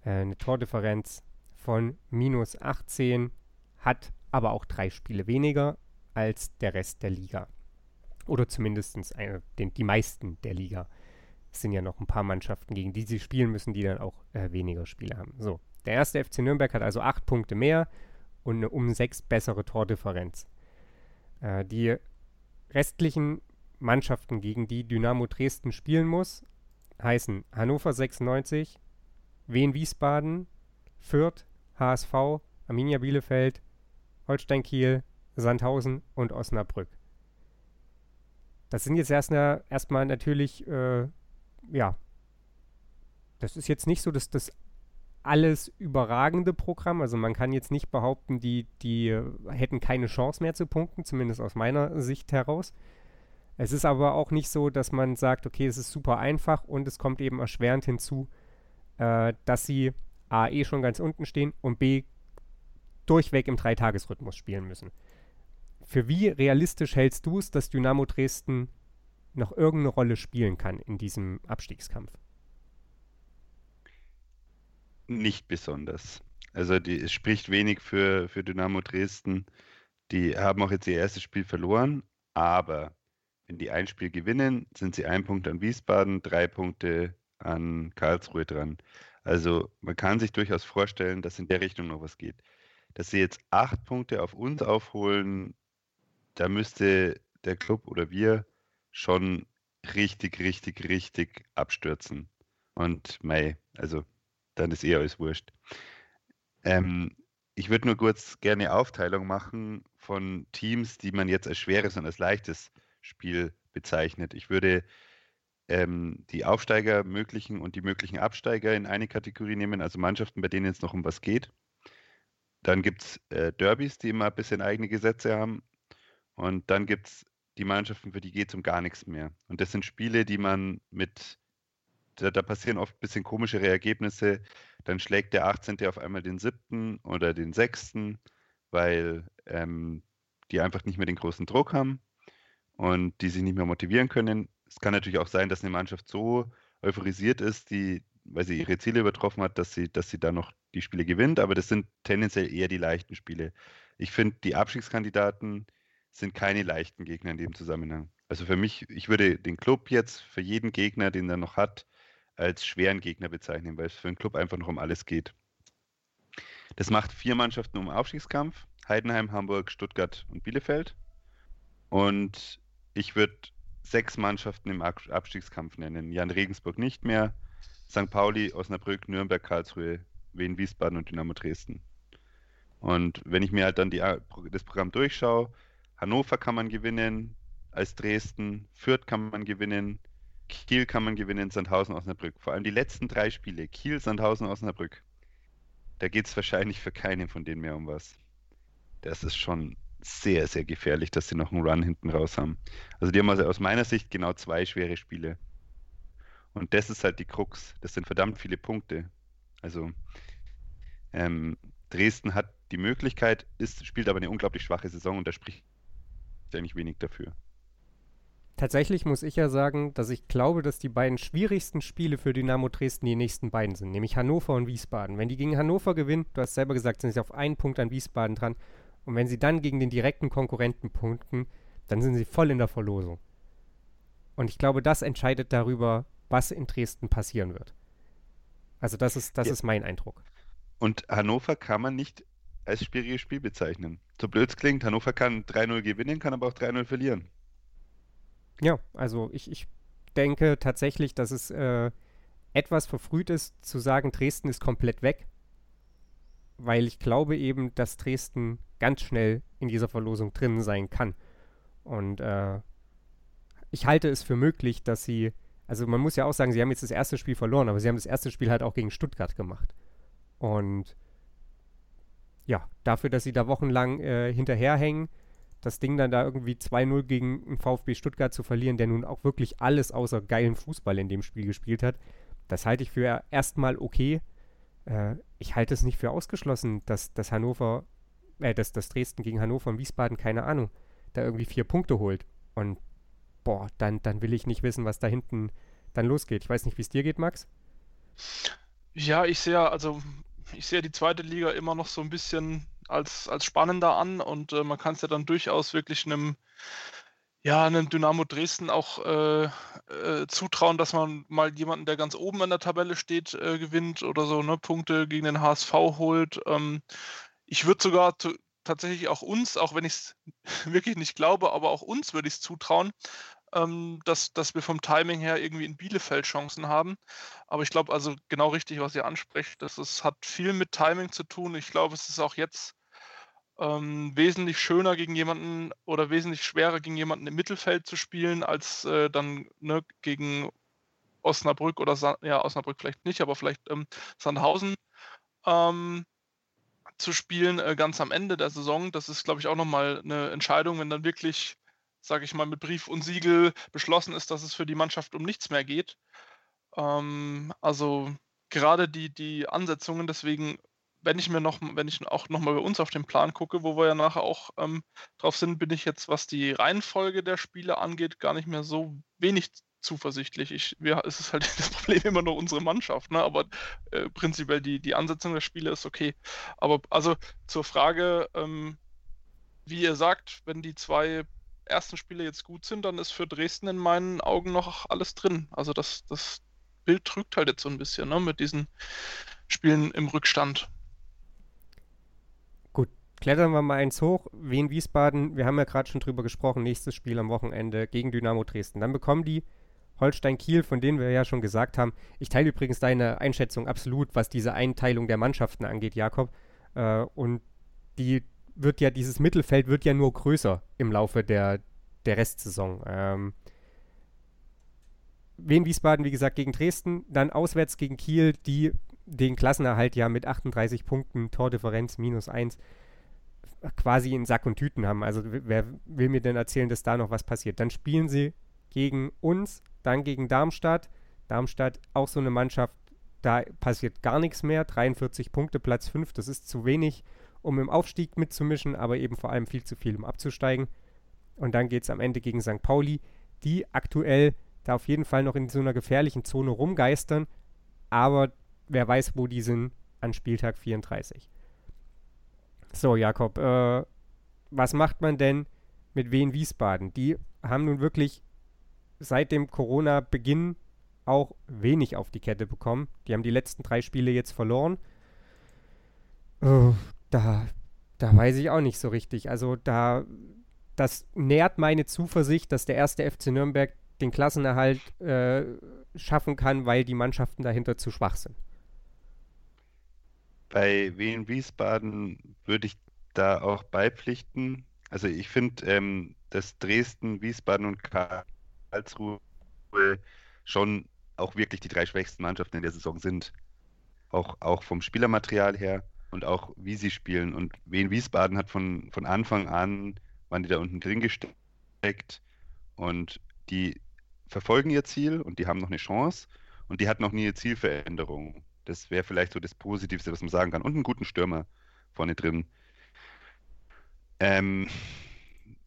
äh, eine Tordifferenz von minus 18, hat aber auch drei Spiele weniger als der Rest der Liga. Oder zumindest eine, den, die meisten der Liga. Es sind ja noch ein paar Mannschaften, gegen die sie spielen müssen, die dann auch äh, weniger Spiele haben. So, der erste FC Nürnberg hat also acht Punkte mehr und eine um sechs bessere Tordifferenz. Äh, die restlichen Mannschaften, gegen die Dynamo Dresden spielen muss, heißen Hannover 96, Wien Wiesbaden, Fürth, HSV, Arminia Bielefeld, Holstein Kiel, Sandhausen und Osnabrück. Das sind jetzt erstmal erst natürlich, äh, ja, das ist jetzt nicht so dass das alles überragende Programm. Also man kann jetzt nicht behaupten, die, die hätten keine Chance mehr zu punkten, zumindest aus meiner Sicht heraus. Es ist aber auch nicht so, dass man sagt, okay, es ist super einfach und es kommt eben erschwerend hinzu, äh, dass sie A, eh schon ganz unten stehen und B, durchweg im Dreitagesrhythmus spielen müssen. Für wie realistisch hältst du es, dass Dynamo Dresden noch irgendeine Rolle spielen kann in diesem Abstiegskampf? Nicht besonders. Also die, es spricht wenig für, für Dynamo Dresden. Die haben auch jetzt ihr erstes Spiel verloren, aber wenn die ein Spiel gewinnen, sind sie ein Punkt an Wiesbaden, drei Punkte an Karlsruhe dran. Also man kann sich durchaus vorstellen, dass in der Richtung noch was geht. Dass sie jetzt acht Punkte auf uns aufholen, da müsste der Club oder wir schon richtig, richtig, richtig abstürzen. Und Mai, also dann ist eh alles wurscht. Ähm, ich würde nur kurz gerne Aufteilung machen von Teams, die man jetzt als schweres und als leichtes Spiel bezeichnet. Ich würde ähm, die Aufsteiger möglichen und die möglichen Absteiger in eine Kategorie nehmen, also Mannschaften, bei denen es noch um was geht. Dann gibt es äh, Derbys, die immer ein bisschen eigene Gesetze haben. Und dann gibt es die Mannschaften, für die geht es um gar nichts mehr. Und das sind Spiele, die man mit da, da, passieren oft ein bisschen komischere Ergebnisse. Dann schlägt der 18. auf einmal den 7. oder den 6., weil ähm, die einfach nicht mehr den großen Druck haben und die sich nicht mehr motivieren können. Es kann natürlich auch sein, dass eine Mannschaft so euphorisiert ist, die, weil sie ihre Ziele übertroffen hat, dass sie, dass sie da noch die Spiele gewinnt, aber das sind tendenziell eher die leichten Spiele. Ich finde, die Abstiegskandidaten sind keine leichten Gegner in dem Zusammenhang. Also für mich, ich würde den Club jetzt für jeden Gegner, den er noch hat, als schweren Gegner bezeichnen, weil es für den Club einfach noch um alles geht. Das macht vier Mannschaften um Aufstiegskampf: Heidenheim, Hamburg, Stuttgart und Bielefeld. Und ich würde sechs Mannschaften im Abstiegskampf nennen. Jan Regensburg nicht mehr, St. Pauli, Osnabrück, Nürnberg, Karlsruhe, Wien, Wiesbaden und Dynamo Dresden. Und wenn ich mir halt dann die, das Programm durchschaue, Hannover kann man gewinnen als Dresden, Fürth kann man gewinnen, Kiel kann man gewinnen, Sandhausen, Osnabrück. Vor allem die letzten drei Spiele, Kiel, Sandhausen, Osnabrück. Da geht es wahrscheinlich für keinen von denen mehr um was. Das ist schon sehr, sehr gefährlich, dass sie noch einen Run hinten raus haben. Also die haben also aus meiner Sicht genau zwei schwere Spiele. Und das ist halt die Krux. Das sind verdammt viele Punkte. Also ähm, Dresden hat die Möglichkeit, ist, spielt aber eine unglaublich schwache Saison und da spricht eigentlich wenig dafür. Tatsächlich muss ich ja sagen, dass ich glaube, dass die beiden schwierigsten Spiele für Dynamo Dresden die nächsten beiden sind, nämlich Hannover und Wiesbaden. Wenn die gegen Hannover gewinnen, du hast selber gesagt, sind sie auf einen Punkt an Wiesbaden dran. Und wenn sie dann gegen den direkten Konkurrenten punkten, dann sind sie voll in der Verlosung. Und ich glaube, das entscheidet darüber, was in Dresden passieren wird. Also das ist, das ja. ist mein Eindruck. Und Hannover kann man nicht als schwieriges Spiel bezeichnen. So blöd es klingt, Hannover kann 3-0 gewinnen, kann aber auch 3-0 verlieren. Ja, also ich, ich denke tatsächlich, dass es äh, etwas verfrüht ist, zu sagen, Dresden ist komplett weg, weil ich glaube eben, dass Dresden ganz schnell in dieser Verlosung drin sein kann. Und äh, ich halte es für möglich, dass sie, also man muss ja auch sagen, sie haben jetzt das erste Spiel verloren, aber sie haben das erste Spiel halt auch gegen Stuttgart gemacht. Und ja, dafür, dass sie da wochenlang äh, hinterherhängen, das Ding dann da irgendwie 2-0 gegen einen VfB Stuttgart zu verlieren, der nun auch wirklich alles außer geilen Fußball in dem Spiel gespielt hat, das halte ich für erstmal okay. Äh, ich halte es nicht für ausgeschlossen, dass, dass Hannover, äh, dass, dass Dresden gegen Hannover und Wiesbaden, keine Ahnung, da irgendwie vier Punkte holt. Und boah, dann, dann will ich nicht wissen, was da hinten dann losgeht. Ich weiß nicht, wie es dir geht, Max. Ja, ich sehe also ich sehe die zweite Liga immer noch so ein bisschen als, als spannender an und äh, man kann es ja dann durchaus wirklich einem ja, einem Dynamo Dresden auch äh, äh, zutrauen, dass man mal jemanden, der ganz oben in der Tabelle steht, äh, gewinnt oder so, ne, Punkte gegen den HSV holt. Ähm, ich würde sogar tatsächlich auch uns, auch wenn ich es wirklich nicht glaube, aber auch uns würde ich es zutrauen, ähm, dass, dass wir vom Timing her irgendwie in Bielefeld Chancen haben. Aber ich glaube also genau richtig, was ihr ansprecht. Das ist, hat viel mit Timing zu tun. Ich glaube, es ist auch jetzt ähm, wesentlich schöner gegen jemanden oder wesentlich schwerer gegen jemanden im Mittelfeld zu spielen, als äh, dann ne, gegen Osnabrück oder Sa ja, Osnabrück vielleicht nicht, aber vielleicht ähm, Sandhausen ähm, zu spielen, äh, ganz am Ende der Saison. Das ist, glaube ich, auch nochmal eine Entscheidung, wenn dann wirklich, sage ich mal, mit Brief und Siegel beschlossen ist, dass es für die Mannschaft um nichts mehr geht. Ähm, also gerade die, die Ansetzungen, deswegen wenn ich mir noch, wenn ich auch nochmal bei uns auf den Plan gucke, wo wir ja nachher auch ähm, drauf sind, bin ich jetzt, was die Reihenfolge der Spiele angeht, gar nicht mehr so wenig zuversichtlich. Ich, wir, es ist halt das Problem immer noch unsere Mannschaft, ne? aber äh, prinzipiell die, die Ansetzung der Spiele ist okay. Aber also zur Frage, ähm, wie ihr sagt, wenn die zwei ersten Spiele jetzt gut sind, dann ist für Dresden in meinen Augen noch alles drin. Also das, das Bild trügt halt jetzt so ein bisschen ne? mit diesen Spielen im Rückstand klettern wir mal eins hoch. Wien Wiesbaden, wir haben ja gerade schon drüber gesprochen, nächstes Spiel am Wochenende gegen Dynamo Dresden. Dann bekommen die Holstein Kiel, von denen wir ja schon gesagt haben. Ich teile übrigens deine Einschätzung absolut, was diese Einteilung der Mannschaften angeht, Jakob. Äh, und die wird ja, dieses Mittelfeld wird ja nur größer im Laufe der, der Restsaison. Ähm, Wien Wiesbaden, wie gesagt, gegen Dresden, dann auswärts gegen Kiel, die den Klassenerhalt ja mit 38 Punkten, Tordifferenz minus 1 quasi in Sack und Tüten haben. Also wer will mir denn erzählen, dass da noch was passiert? Dann spielen sie gegen uns, dann gegen Darmstadt. Darmstadt auch so eine Mannschaft, da passiert gar nichts mehr. 43 Punkte, Platz 5, das ist zu wenig, um im Aufstieg mitzumischen, aber eben vor allem viel zu viel, um abzusteigen. Und dann geht es am Ende gegen St. Pauli, die aktuell da auf jeden Fall noch in so einer gefährlichen Zone rumgeistern, aber wer weiß, wo die sind an Spieltag 34. So, Jakob, äh, was macht man denn mit Wien Wiesbaden? Die haben nun wirklich seit dem Corona-Beginn auch wenig auf die Kette bekommen. Die haben die letzten drei Spiele jetzt verloren. Oh, da, da weiß ich auch nicht so richtig. Also da, das nährt meine Zuversicht, dass der erste FC Nürnberg den Klassenerhalt äh, schaffen kann, weil die Mannschaften dahinter zu schwach sind. Bei Wien Wiesbaden würde ich da auch beipflichten. Also ich finde, ähm, dass Dresden, Wiesbaden und Karlsruhe schon auch wirklich die drei schwächsten Mannschaften in der Saison sind. Auch, auch vom Spielermaterial her und auch wie sie spielen. Und Wien Wiesbaden hat von, von Anfang an, waren die da unten drin gesteckt und die verfolgen ihr Ziel und die haben noch eine Chance und die hatten noch nie eine Zielveränderung. Das wäre vielleicht so das Positivste, was man sagen kann. Und einen guten Stürmer vorne drin. Ähm,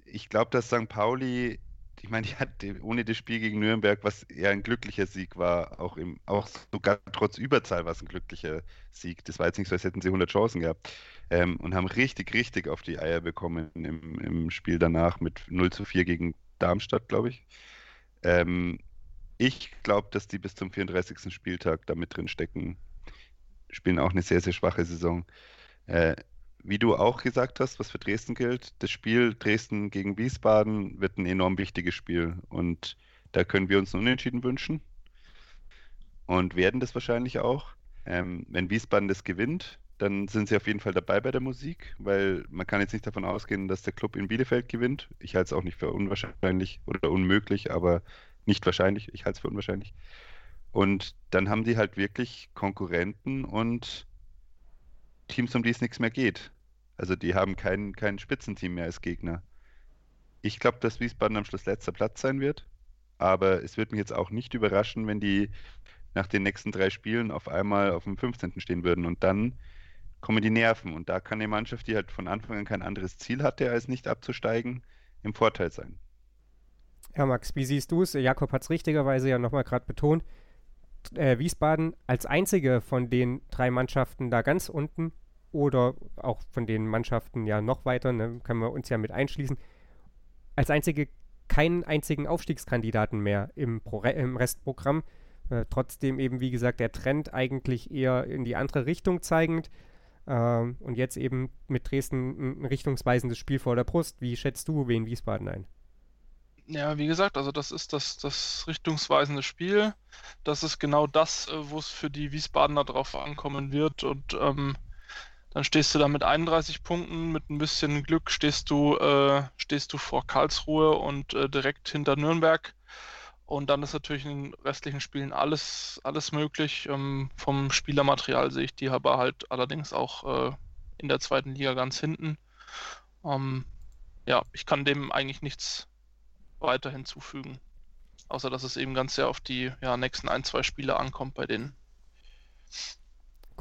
ich glaube, dass St. Pauli, ich meine, die hat ohne das Spiel gegen Nürnberg, was eher ein glücklicher Sieg war, auch, im, auch sogar trotz Überzahl war es ein glücklicher Sieg. Das war jetzt nicht so, als hätten sie 100 Chancen gehabt. Ähm, und haben richtig, richtig auf die Eier bekommen im, im Spiel danach mit 0 zu 4 gegen Darmstadt, glaube ich. Ähm, ich glaube, dass die bis zum 34. Spieltag da mit drin stecken spielen auch eine sehr, sehr schwache Saison. Äh, wie du auch gesagt hast, was für Dresden gilt, das Spiel Dresden gegen Wiesbaden wird ein enorm wichtiges Spiel und da können wir uns einen Unentschieden wünschen und werden das wahrscheinlich auch. Ähm, wenn Wiesbaden das gewinnt, dann sind sie auf jeden Fall dabei bei der Musik, weil man kann jetzt nicht davon ausgehen, dass der Club in Bielefeld gewinnt. Ich halte es auch nicht für unwahrscheinlich oder unmöglich, aber nicht wahrscheinlich. Ich halte es für unwahrscheinlich. Und dann haben die halt wirklich Konkurrenten und Teams, um die es nichts mehr geht. Also die haben kein, kein Spitzenteam mehr als Gegner. Ich glaube, dass Wiesbaden am Schluss letzter Platz sein wird. Aber es wird mich jetzt auch nicht überraschen, wenn die nach den nächsten drei Spielen auf einmal auf dem 15. stehen würden. Und dann kommen die Nerven. Und da kann eine Mannschaft, die halt von Anfang an kein anderes Ziel hatte, als nicht abzusteigen, im Vorteil sein. Ja, Max, wie siehst du es? Jakob hat es richtigerweise ja nochmal gerade betont. Äh, Wiesbaden als einzige von den drei Mannschaften da ganz unten oder auch von den Mannschaften ja noch weiter, ne, können wir uns ja mit einschließen, als einzige keinen einzigen Aufstiegskandidaten mehr im, Pro im Restprogramm. Äh, trotzdem eben, wie gesagt, der Trend eigentlich eher in die andere Richtung zeigend. Äh, und jetzt eben mit Dresden ein richtungsweisendes Spiel vor der Brust. Wie schätzt du wen Wiesbaden ein? Ja, wie gesagt, also das ist das, das richtungsweisende Spiel. Das ist genau das, äh, wo es für die Wiesbadener drauf ankommen wird. Und ähm, dann stehst du da mit 31 Punkten, mit ein bisschen Glück stehst du, äh, stehst du vor Karlsruhe und äh, direkt hinter Nürnberg. Und dann ist natürlich in den restlichen Spielen alles, alles möglich. Ähm, vom Spielermaterial sehe ich die aber halt allerdings auch äh, in der zweiten Liga ganz hinten. Ähm, ja, ich kann dem eigentlich nichts weiter hinzufügen. Außer dass es eben ganz sehr auf die ja, nächsten ein, zwei Spiele ankommt bei denen.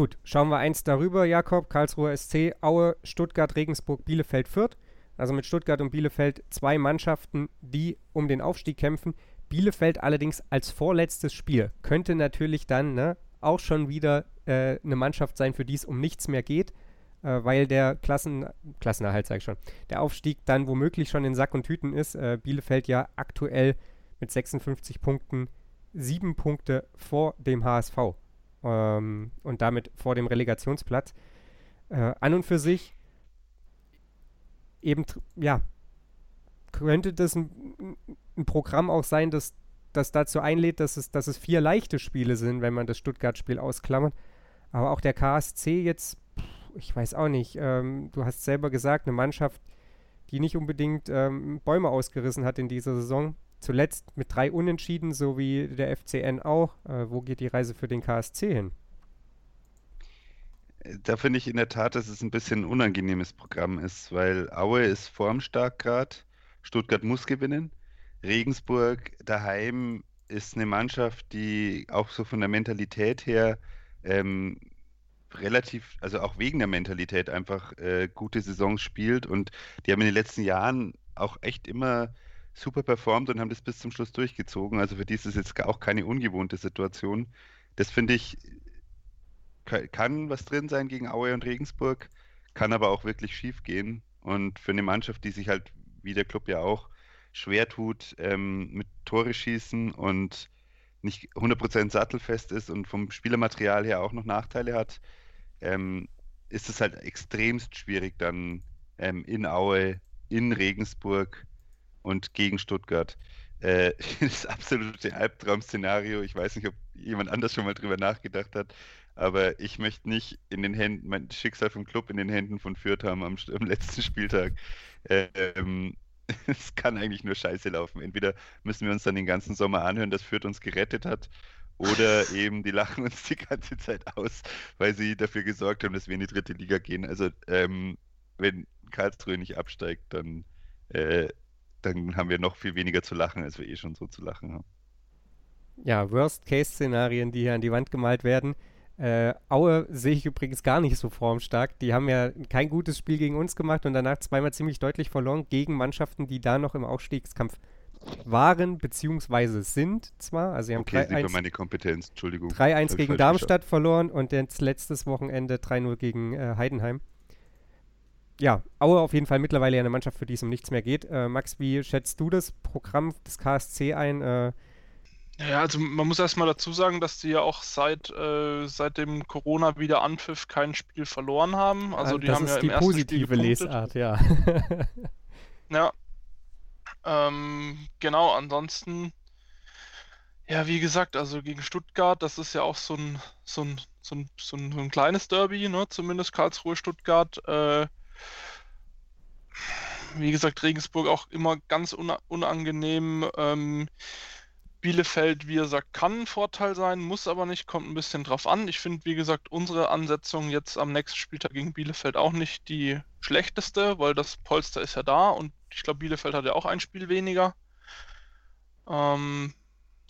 Gut, schauen wir eins darüber, Jakob. Karlsruher SC, Aue, Stuttgart, Regensburg, Bielefeld, Fürth. Also mit Stuttgart und Bielefeld zwei Mannschaften, die um den Aufstieg kämpfen. Bielefeld allerdings als vorletztes Spiel könnte natürlich dann ne, auch schon wieder äh, eine Mannschaft sein, für die es um nichts mehr geht, äh, weil der Klassen, Klassenerhalt, sage ich schon, der Aufstieg dann womöglich schon in Sack und Tüten ist. Äh, Bielefeld ja aktuell mit 56 Punkten, sieben Punkte vor dem HSV ähm, und damit vor dem Relegationsplatz. Äh, an und für sich eben, ja, könnte das ein, ein Programm auch sein, das, das dazu einlädt, dass es, dass es vier leichte Spiele sind, wenn man das Stuttgart-Spiel ausklammert. Aber auch der KSC jetzt, ich weiß auch nicht, ähm, du hast selber gesagt, eine Mannschaft, die nicht unbedingt ähm, Bäume ausgerissen hat in dieser Saison, Zuletzt mit drei Unentschieden, so wie der FCN auch. Äh, wo geht die Reise für den KSC hin? Da finde ich in der Tat, dass es ein bisschen ein unangenehmes Programm ist, weil Aue ist formstark gerade, Stuttgart muss gewinnen, Regensburg daheim ist eine Mannschaft, die auch so von der Mentalität her ähm, relativ, also auch wegen der Mentalität einfach äh, gute Saisons spielt und die haben in den letzten Jahren auch echt immer super performt und haben das bis zum Schluss durchgezogen. Also für die ist es jetzt auch keine ungewohnte Situation. Das finde ich, kann was drin sein gegen Aue und Regensburg, kann aber auch wirklich schief gehen. Und für eine Mannschaft, die sich halt, wie der Club ja auch, schwer tut ähm, mit Tore schießen und nicht 100% sattelfest ist und vom Spielermaterial her auch noch Nachteile hat, ähm, ist es halt extremst schwierig dann ähm, in Aue, in Regensburg und gegen Stuttgart. Äh, das absolute Albtraum-Szenario. Ich weiß nicht, ob jemand anders schon mal drüber nachgedacht hat, aber ich möchte nicht in den Händen, mein Schicksal vom Club in den Händen von Fürth haben am, am letzten Spieltag. Ähm, es kann eigentlich nur scheiße laufen. Entweder müssen wir uns dann den ganzen Sommer anhören, dass Fürth uns gerettet hat, oder eben die lachen uns die ganze Zeit aus, weil sie dafür gesorgt haben, dass wir in die dritte Liga gehen. Also ähm, wenn Karlsruhe nicht absteigt, dann äh, dann haben wir noch viel weniger zu lachen, als wir eh schon so zu lachen haben. Ja, Worst-Case-Szenarien, die hier an die Wand gemalt werden. Äh, Aue sehe ich übrigens gar nicht so formstark. Die haben ja kein gutes Spiel gegen uns gemacht und danach zweimal ziemlich deutlich verloren gegen Mannschaften, die da noch im Aufstiegskampf waren bzw. sind zwar. Also sie haben okay, 3-1 meine Kompetenz, Entschuldigung. 3-1 gegen Darmstadt verloren und jetzt letztes Wochenende 3-0 gegen äh, Heidenheim ja, Aue auf jeden Fall mittlerweile eine Mannschaft, für die es um nichts mehr geht. Äh, Max, wie schätzt du das Programm des KSC ein? Äh, ja, also man muss erstmal dazu sagen, dass die ja auch seit, äh, seit dem Corona wieder Anpfiff kein Spiel verloren haben. Also die das haben ist ja die im ersten positive Spiel Lesart, ja. ja. Ähm, genau, ansonsten, ja, wie gesagt, also gegen Stuttgart, das ist ja auch so ein, so ein, so ein, so ein, so ein kleines Derby, ne? zumindest Karlsruhe-Stuttgart. Äh, wie gesagt, Regensburg auch immer ganz unangenehm. Ähm, Bielefeld, wie er sagt, kann ein Vorteil sein, muss aber nicht, kommt ein bisschen drauf an. Ich finde, wie gesagt, unsere Ansetzung jetzt am nächsten Spieltag gegen Bielefeld auch nicht die schlechteste, weil das Polster ist ja da und ich glaube, Bielefeld hat ja auch ein Spiel weniger. Ähm,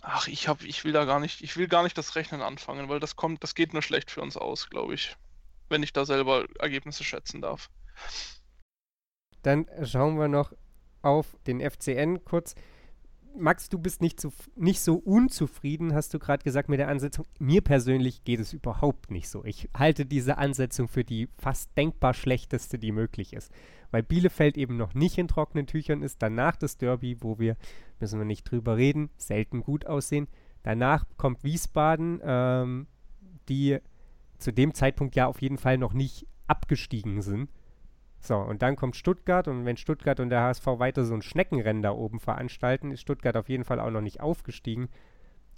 ach, ich habe, ich will da gar nicht, ich will gar nicht das Rechnen anfangen, weil das kommt, das geht nur schlecht für uns aus, glaube ich, wenn ich da selber Ergebnisse schätzen darf. Dann schauen wir noch auf den FCN kurz. Max, du bist nicht, zu, nicht so unzufrieden, hast du gerade gesagt, mit der Ansetzung. Mir persönlich geht es überhaupt nicht so. Ich halte diese Ansetzung für die fast denkbar schlechteste, die möglich ist. Weil Bielefeld eben noch nicht in trockenen Tüchern ist. Danach das Derby, wo wir, müssen wir nicht drüber reden, selten gut aussehen. Danach kommt Wiesbaden, ähm, die zu dem Zeitpunkt ja auf jeden Fall noch nicht abgestiegen sind. So, und dann kommt Stuttgart und wenn Stuttgart und der HSV weiter so ein Schneckenrennen da oben veranstalten, ist Stuttgart auf jeden Fall auch noch nicht aufgestiegen,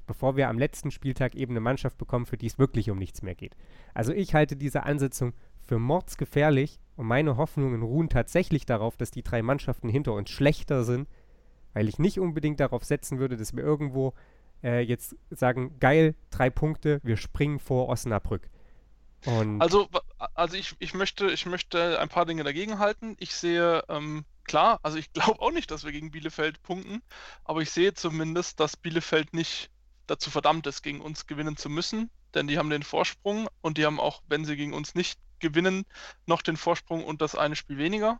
bevor wir am letzten Spieltag eben eine Mannschaft bekommen, für die es wirklich um nichts mehr geht. Also ich halte diese Ansetzung für mordsgefährlich und meine Hoffnungen ruhen tatsächlich darauf, dass die drei Mannschaften hinter uns schlechter sind, weil ich nicht unbedingt darauf setzen würde, dass wir irgendwo äh, jetzt sagen, geil, drei Punkte, wir springen vor Osnabrück. Und also, also ich, ich, möchte, ich möchte ein paar Dinge dagegen halten. Ich sehe, ähm, klar, also ich glaube auch nicht, dass wir gegen Bielefeld punkten, aber ich sehe zumindest, dass Bielefeld nicht dazu verdammt ist, gegen uns gewinnen zu müssen, denn die haben den Vorsprung und die haben auch, wenn sie gegen uns nicht gewinnen, noch den Vorsprung und das eine Spiel weniger.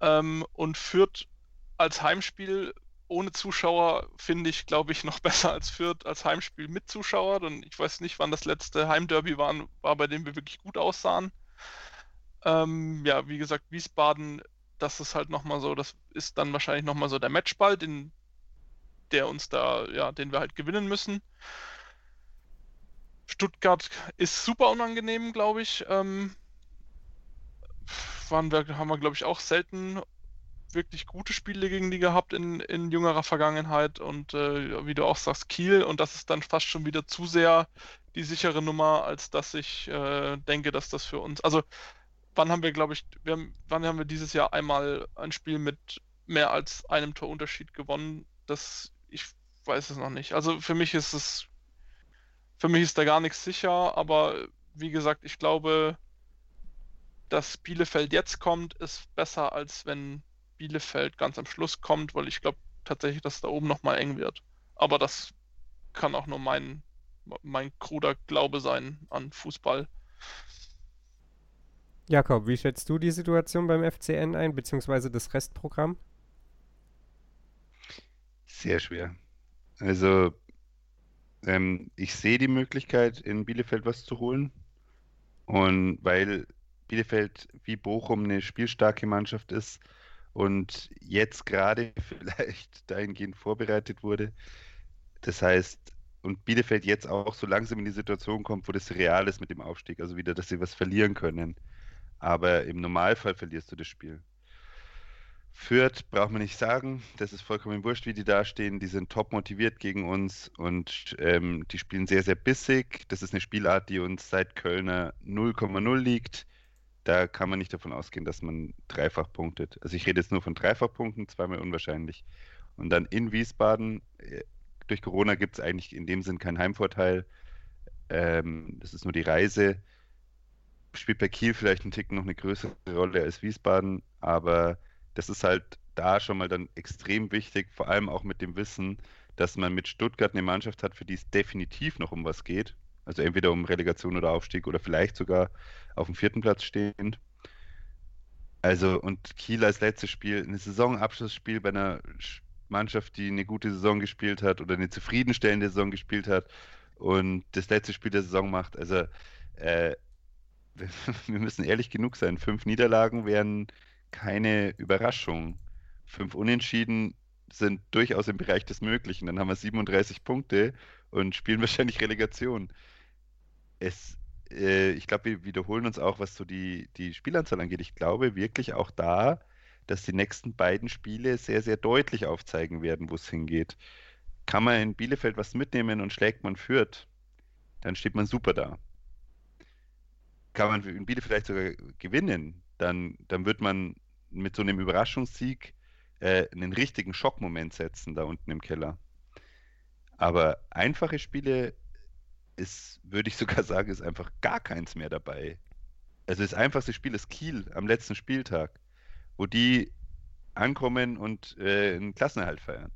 Ähm, und führt als Heimspiel ohne Zuschauer finde ich, glaube ich, noch besser als Fürth als Heimspiel mit Zuschauer. Und ich weiß nicht, wann das letzte Heimderby war, war bei dem wir wirklich gut aussahen. Ähm, ja, wie gesagt, Wiesbaden, das ist halt nochmal so, das ist dann wahrscheinlich nochmal so der Matchball, den, der uns da, ja, den wir halt gewinnen müssen. Stuttgart ist super unangenehm, glaube ich. Ähm, waren wir, haben wir, glaube ich, auch selten wirklich gute Spiele gegen die gehabt in, in jüngerer Vergangenheit und äh, wie du auch sagst, Kiel und das ist dann fast schon wieder zu sehr die sichere Nummer, als dass ich äh, denke, dass das für uns, also wann haben wir, glaube ich, wir haben, wann haben wir dieses Jahr einmal ein Spiel mit mehr als einem Torunterschied gewonnen? Das, ich weiß es noch nicht. Also für mich ist es, für mich ist da gar nichts sicher, aber wie gesagt, ich glaube, dass Bielefeld jetzt kommt, ist besser, als wenn Bielefeld ganz am Schluss kommt, weil ich glaube tatsächlich, dass da oben nochmal eng wird. Aber das kann auch nur mein, mein kruder Glaube sein an Fußball. Jakob, wie schätzt du die Situation beim FCN ein, beziehungsweise das Restprogramm? Sehr schwer. Also, ähm, ich sehe die Möglichkeit, in Bielefeld was zu holen. Und weil Bielefeld wie Bochum eine spielstarke Mannschaft ist, und jetzt gerade vielleicht dahingehend vorbereitet wurde. Das heißt, und Bielefeld jetzt auch so langsam in die Situation kommt, wo das real ist mit dem Aufstieg, also wieder, dass sie was verlieren können. Aber im Normalfall verlierst du das Spiel. Fürth braucht man nicht sagen, das ist vollkommen wurscht, wie die dastehen. Die sind top motiviert gegen uns und ähm, die spielen sehr, sehr bissig. Das ist eine Spielart, die uns seit Kölner 0,0 liegt da kann man nicht davon ausgehen, dass man dreifach punktet. Also ich rede jetzt nur von Dreifachpunkten, zweimal unwahrscheinlich. Und dann in Wiesbaden, äh, durch Corona gibt es eigentlich in dem Sinn keinen Heimvorteil. Ähm, das ist nur die Reise. Spielt bei Kiel vielleicht einen Tick noch eine größere Rolle als Wiesbaden, aber das ist halt da schon mal dann extrem wichtig, vor allem auch mit dem Wissen, dass man mit Stuttgart eine Mannschaft hat, für die es definitiv noch um was geht. Also entweder um Relegation oder Aufstieg oder vielleicht sogar auf dem vierten Platz stehend. Also und Kiel als letztes Spiel, ein Saisonabschlussspiel bei einer Mannschaft, die eine gute Saison gespielt hat oder eine zufriedenstellende Saison gespielt hat und das letzte Spiel der Saison macht. Also äh, wir müssen ehrlich genug sein. Fünf Niederlagen wären keine Überraschung. Fünf Unentschieden sind durchaus im Bereich des Möglichen. Dann haben wir 37 Punkte und spielen wahrscheinlich Relegation es, äh, ich glaube, wir wiederholen uns auch, was so die, die Spielanzahl angeht. Ich glaube wirklich auch da, dass die nächsten beiden Spiele sehr, sehr deutlich aufzeigen werden, wo es hingeht. Kann man in Bielefeld was mitnehmen und schlägt man Fürth, dann steht man super da. Kann man in Bielefeld vielleicht sogar gewinnen, dann, dann wird man mit so einem Überraschungssieg äh, einen richtigen Schockmoment setzen da unten im Keller. Aber einfache Spiele ist, würde ich sogar sagen, ist einfach gar keins mehr dabei. Also das einfachste Spiel ist Kiel am letzten Spieltag, wo die ankommen und äh, einen Klassenerhalt feiern.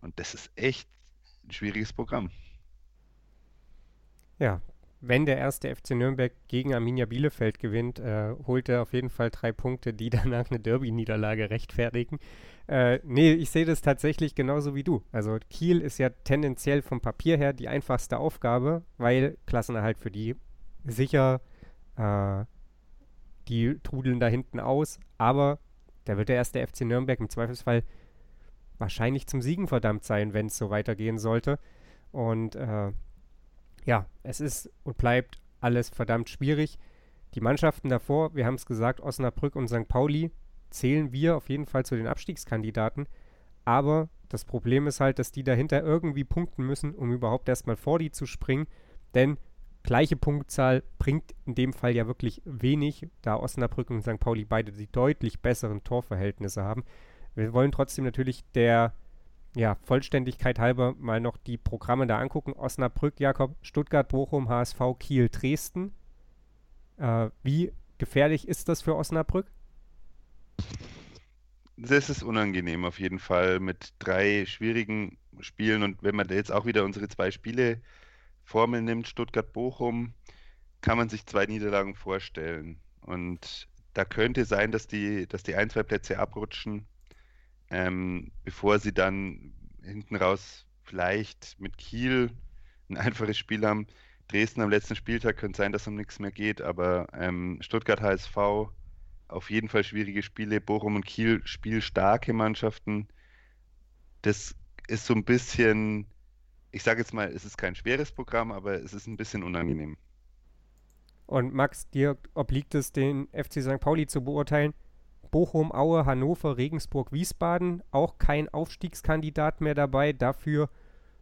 Und das ist echt ein schwieriges Programm. Ja, wenn der erste FC Nürnberg gegen Arminia Bielefeld gewinnt, äh, holt er auf jeden Fall drei Punkte, die danach eine Derby-Niederlage rechtfertigen. Äh, nee, ich sehe das tatsächlich genauso wie du. Also Kiel ist ja tendenziell vom Papier her die einfachste Aufgabe, weil Klassenerhalt für die sicher, äh, die trudeln da hinten aus, aber da wird der erste FC Nürnberg im Zweifelsfall wahrscheinlich zum Siegen verdammt sein, wenn es so weitergehen sollte. Und äh, ja, es ist und bleibt alles verdammt schwierig. Die Mannschaften davor, wir haben es gesagt, Osnabrück und St. Pauli, zählen wir auf jeden Fall zu den Abstiegskandidaten. Aber das Problem ist halt, dass die dahinter irgendwie punkten müssen, um überhaupt erstmal vor die zu springen. Denn gleiche Punktzahl bringt in dem Fall ja wirklich wenig, da Osnabrück und St. Pauli beide die deutlich besseren Torverhältnisse haben. Wir wollen trotzdem natürlich der ja, Vollständigkeit halber mal noch die Programme da angucken. Osnabrück, Jakob, Stuttgart, Bochum, HSV, Kiel, Dresden. Äh, wie gefährlich ist das für Osnabrück? Das ist unangenehm auf jeden Fall mit drei schwierigen Spielen und wenn man jetzt auch wieder unsere zwei Spiele Formel nimmt, Stuttgart-Bochum, kann man sich zwei Niederlagen vorstellen. Und da könnte sein, dass die, dass die ein, zwei Plätze abrutschen ähm, bevor sie dann hinten raus vielleicht mit Kiel ein einfaches Spiel haben. Dresden am letzten Spieltag könnte sein, dass um nichts mehr geht, aber ähm, Stuttgart HSV auf jeden Fall schwierige Spiele. Bochum und Kiel spielstarke Mannschaften. Das ist so ein bisschen, ich sage jetzt mal, es ist kein schweres Programm, aber es ist ein bisschen unangenehm. Und Max, dir obliegt es, den FC St. Pauli zu beurteilen. Bochum, Aue, Hannover, Regensburg, Wiesbaden. Auch kein Aufstiegskandidat mehr dabei. Dafür,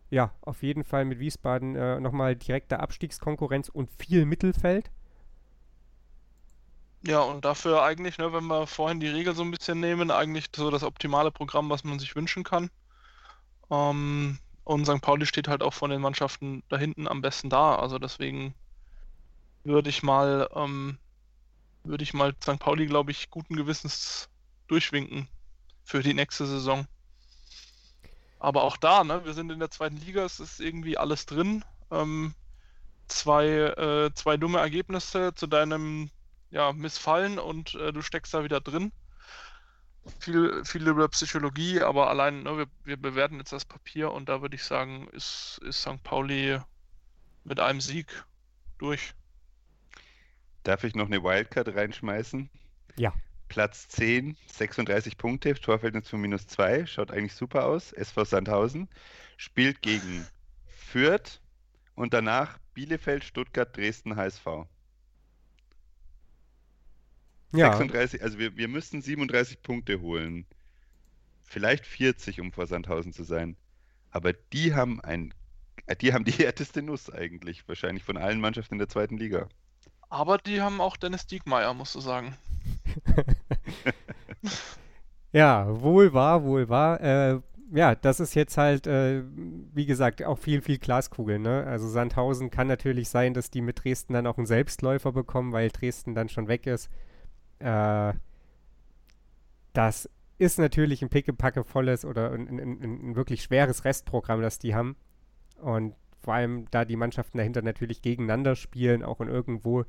ja, auf jeden Fall mit Wiesbaden äh, nochmal direkte Abstiegskonkurrenz und viel Mittelfeld. Ja, und dafür eigentlich, ne, wenn wir vorhin die Regel so ein bisschen nehmen, eigentlich so das optimale Programm, was man sich wünschen kann. Ähm, und St. Pauli steht halt auch von den Mannschaften da hinten am besten da. Also deswegen würde ich mal ähm, würde ich mal St. Pauli, glaube ich, guten Gewissens durchwinken für die nächste Saison. Aber auch da, ne, wir sind in der zweiten Liga, es ist irgendwie alles drin. Ähm, zwei, äh, zwei dumme Ergebnisse zu deinem ja, Missfallen und äh, du steckst da wieder drin. Viel, viel über Psychologie, aber allein, ne, wir, wir bewerten jetzt das Papier und da würde ich sagen, ist, ist St. Pauli mit einem Sieg durch. Darf ich noch eine Wildcard reinschmeißen? Ja. Platz 10, 36 Punkte, Torverhältnis von minus 2, schaut eigentlich super aus. SV Sandhausen spielt gegen Fürth und danach Bielefeld, Stuttgart, Dresden, HSV. Ja. 36, also wir, wir müssten 37 Punkte holen. Vielleicht 40, um vor Sandhausen zu sein. Aber die haben ein, die haben die härteste Nuss eigentlich, wahrscheinlich von allen Mannschaften in der zweiten Liga. Aber die haben auch Dennis Diekmeyer, musst du sagen. ja, wohl wahr, wohl wahr. Äh, ja, das ist jetzt halt, äh, wie gesagt, auch viel, viel Glaskugel. Ne? Also Sandhausen kann natürlich sein, dass die mit Dresden dann auch einen Selbstläufer bekommen, weil Dresden dann schon weg ist. Äh, das ist natürlich ein pickepackevolles oder ein, ein, ein, wirklich schweres Restprogramm, das die haben. Und vor allem da die Mannschaften dahinter natürlich gegeneinander spielen, auch in irgendwo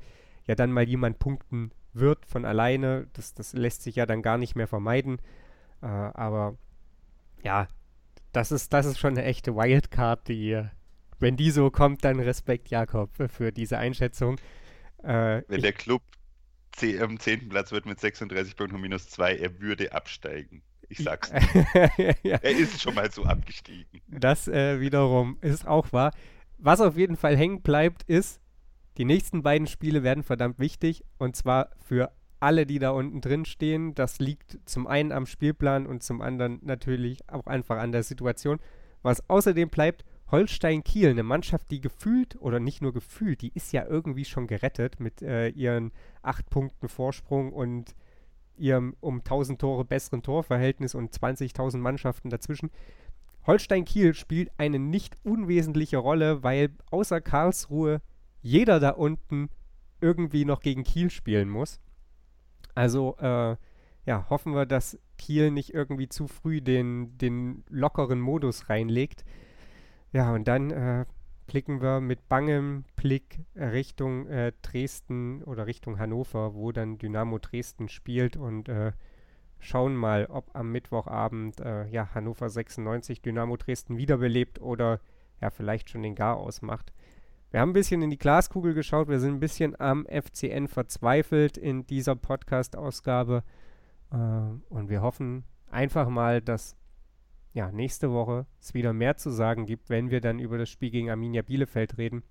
ja dann mal jemand punkten wird von alleine. Das, das lässt sich ja dann gar nicht mehr vermeiden. Äh, aber ja, das ist, das ist schon eine echte Wildcard, die, wenn die so kommt, dann Respekt, Jakob, für diese Einschätzung. Äh, wenn der Club am 10. Platz wird mit 36 Punkten minus 2, er würde absteigen. Ich sag's ja. Er ist schon mal so abgestiegen. Das äh, wiederum ist auch wahr. Was auf jeden Fall hängen bleibt, ist, die nächsten beiden Spiele werden verdammt wichtig. Und zwar für alle, die da unten drin stehen. Das liegt zum einen am Spielplan und zum anderen natürlich auch einfach an der Situation. Was außerdem bleibt, Holstein Kiel, eine Mannschaft, die gefühlt, oder nicht nur gefühlt, die ist ja irgendwie schon gerettet mit äh, ihren acht Punkten Vorsprung und ihrem um 1000 Tore besseren Torverhältnis und 20.000 Mannschaften dazwischen. Holstein Kiel spielt eine nicht unwesentliche Rolle, weil außer Karlsruhe jeder da unten irgendwie noch gegen Kiel spielen muss. Also äh, ja, hoffen wir, dass Kiel nicht irgendwie zu früh den, den lockeren Modus reinlegt. Ja, und dann äh, blicken wir mit bangem Blick Richtung äh, Dresden oder Richtung Hannover, wo dann Dynamo Dresden spielt und äh, schauen mal, ob am Mittwochabend äh, ja, Hannover 96 Dynamo Dresden wiederbelebt oder ja vielleicht schon den Gar ausmacht. Wir haben ein bisschen in die Glaskugel geschaut, wir sind ein bisschen am FCN verzweifelt in dieser Podcast-Ausgabe äh, und wir hoffen einfach mal, dass ja, nächste Woche es wieder mehr zu sagen gibt, wenn wir dann über das Spiel gegen Arminia Bielefeld reden.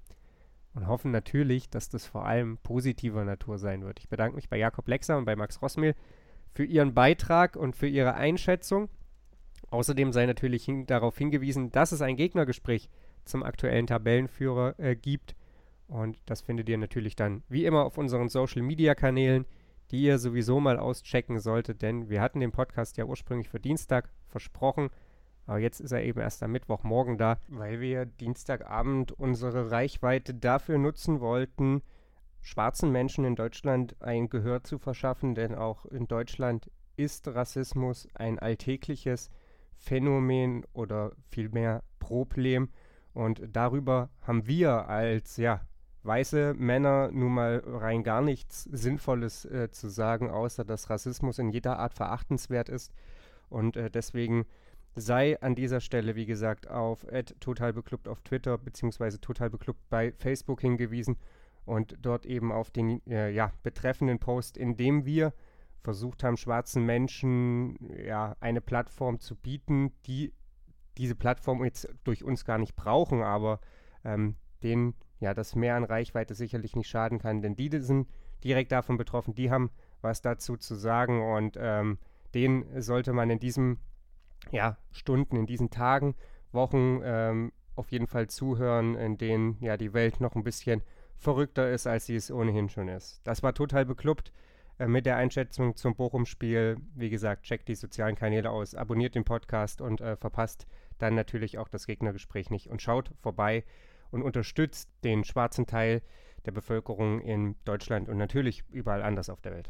Und hoffen natürlich, dass das vor allem positiver Natur sein wird. Ich bedanke mich bei Jakob Lexer und bei Max Rossmehl für ihren Beitrag und für ihre Einschätzung. Außerdem sei natürlich hin darauf hingewiesen, dass es ein Gegnergespräch zum aktuellen Tabellenführer äh, gibt. Und das findet ihr natürlich dann wie immer auf unseren Social Media Kanälen, die ihr sowieso mal auschecken solltet, denn wir hatten den Podcast ja ursprünglich für Dienstag versprochen. Aber jetzt ist er eben erst am Mittwochmorgen da, weil wir Dienstagabend unsere Reichweite dafür nutzen wollten, schwarzen Menschen in Deutschland ein Gehör zu verschaffen, denn auch in Deutschland ist Rassismus ein alltägliches Phänomen oder vielmehr Problem. Und darüber haben wir als ja, weiße Männer nun mal rein gar nichts Sinnvolles äh, zu sagen, außer dass Rassismus in jeder Art verachtenswert ist. Und äh, deswegen sei an dieser Stelle, wie gesagt, auf totalbeklubbt auf Twitter bzw. totalbeklubbt bei Facebook hingewiesen und dort eben auf den äh, ja, betreffenden Post, in dem wir versucht haben, schwarzen Menschen ja, eine Plattform zu bieten, die diese Plattform jetzt durch uns gar nicht brauchen, aber ähm, denen ja das mehr an Reichweite sicherlich nicht schaden kann, denn die sind direkt davon betroffen, die haben was dazu zu sagen und ähm, denen sollte man in diesem ja, Stunden, in diesen Tagen, Wochen ähm, auf jeden Fall zuhören, in denen ja die Welt noch ein bisschen verrückter ist, als sie es ohnehin schon ist. Das war total beklubbt äh, mit der Einschätzung zum Bochum-Spiel. Wie gesagt, checkt die sozialen Kanäle aus, abonniert den Podcast und äh, verpasst dann natürlich auch das Gegnergespräch nicht. Und schaut vorbei und unterstützt den schwarzen Teil der Bevölkerung in Deutschland und natürlich überall anders auf der Welt.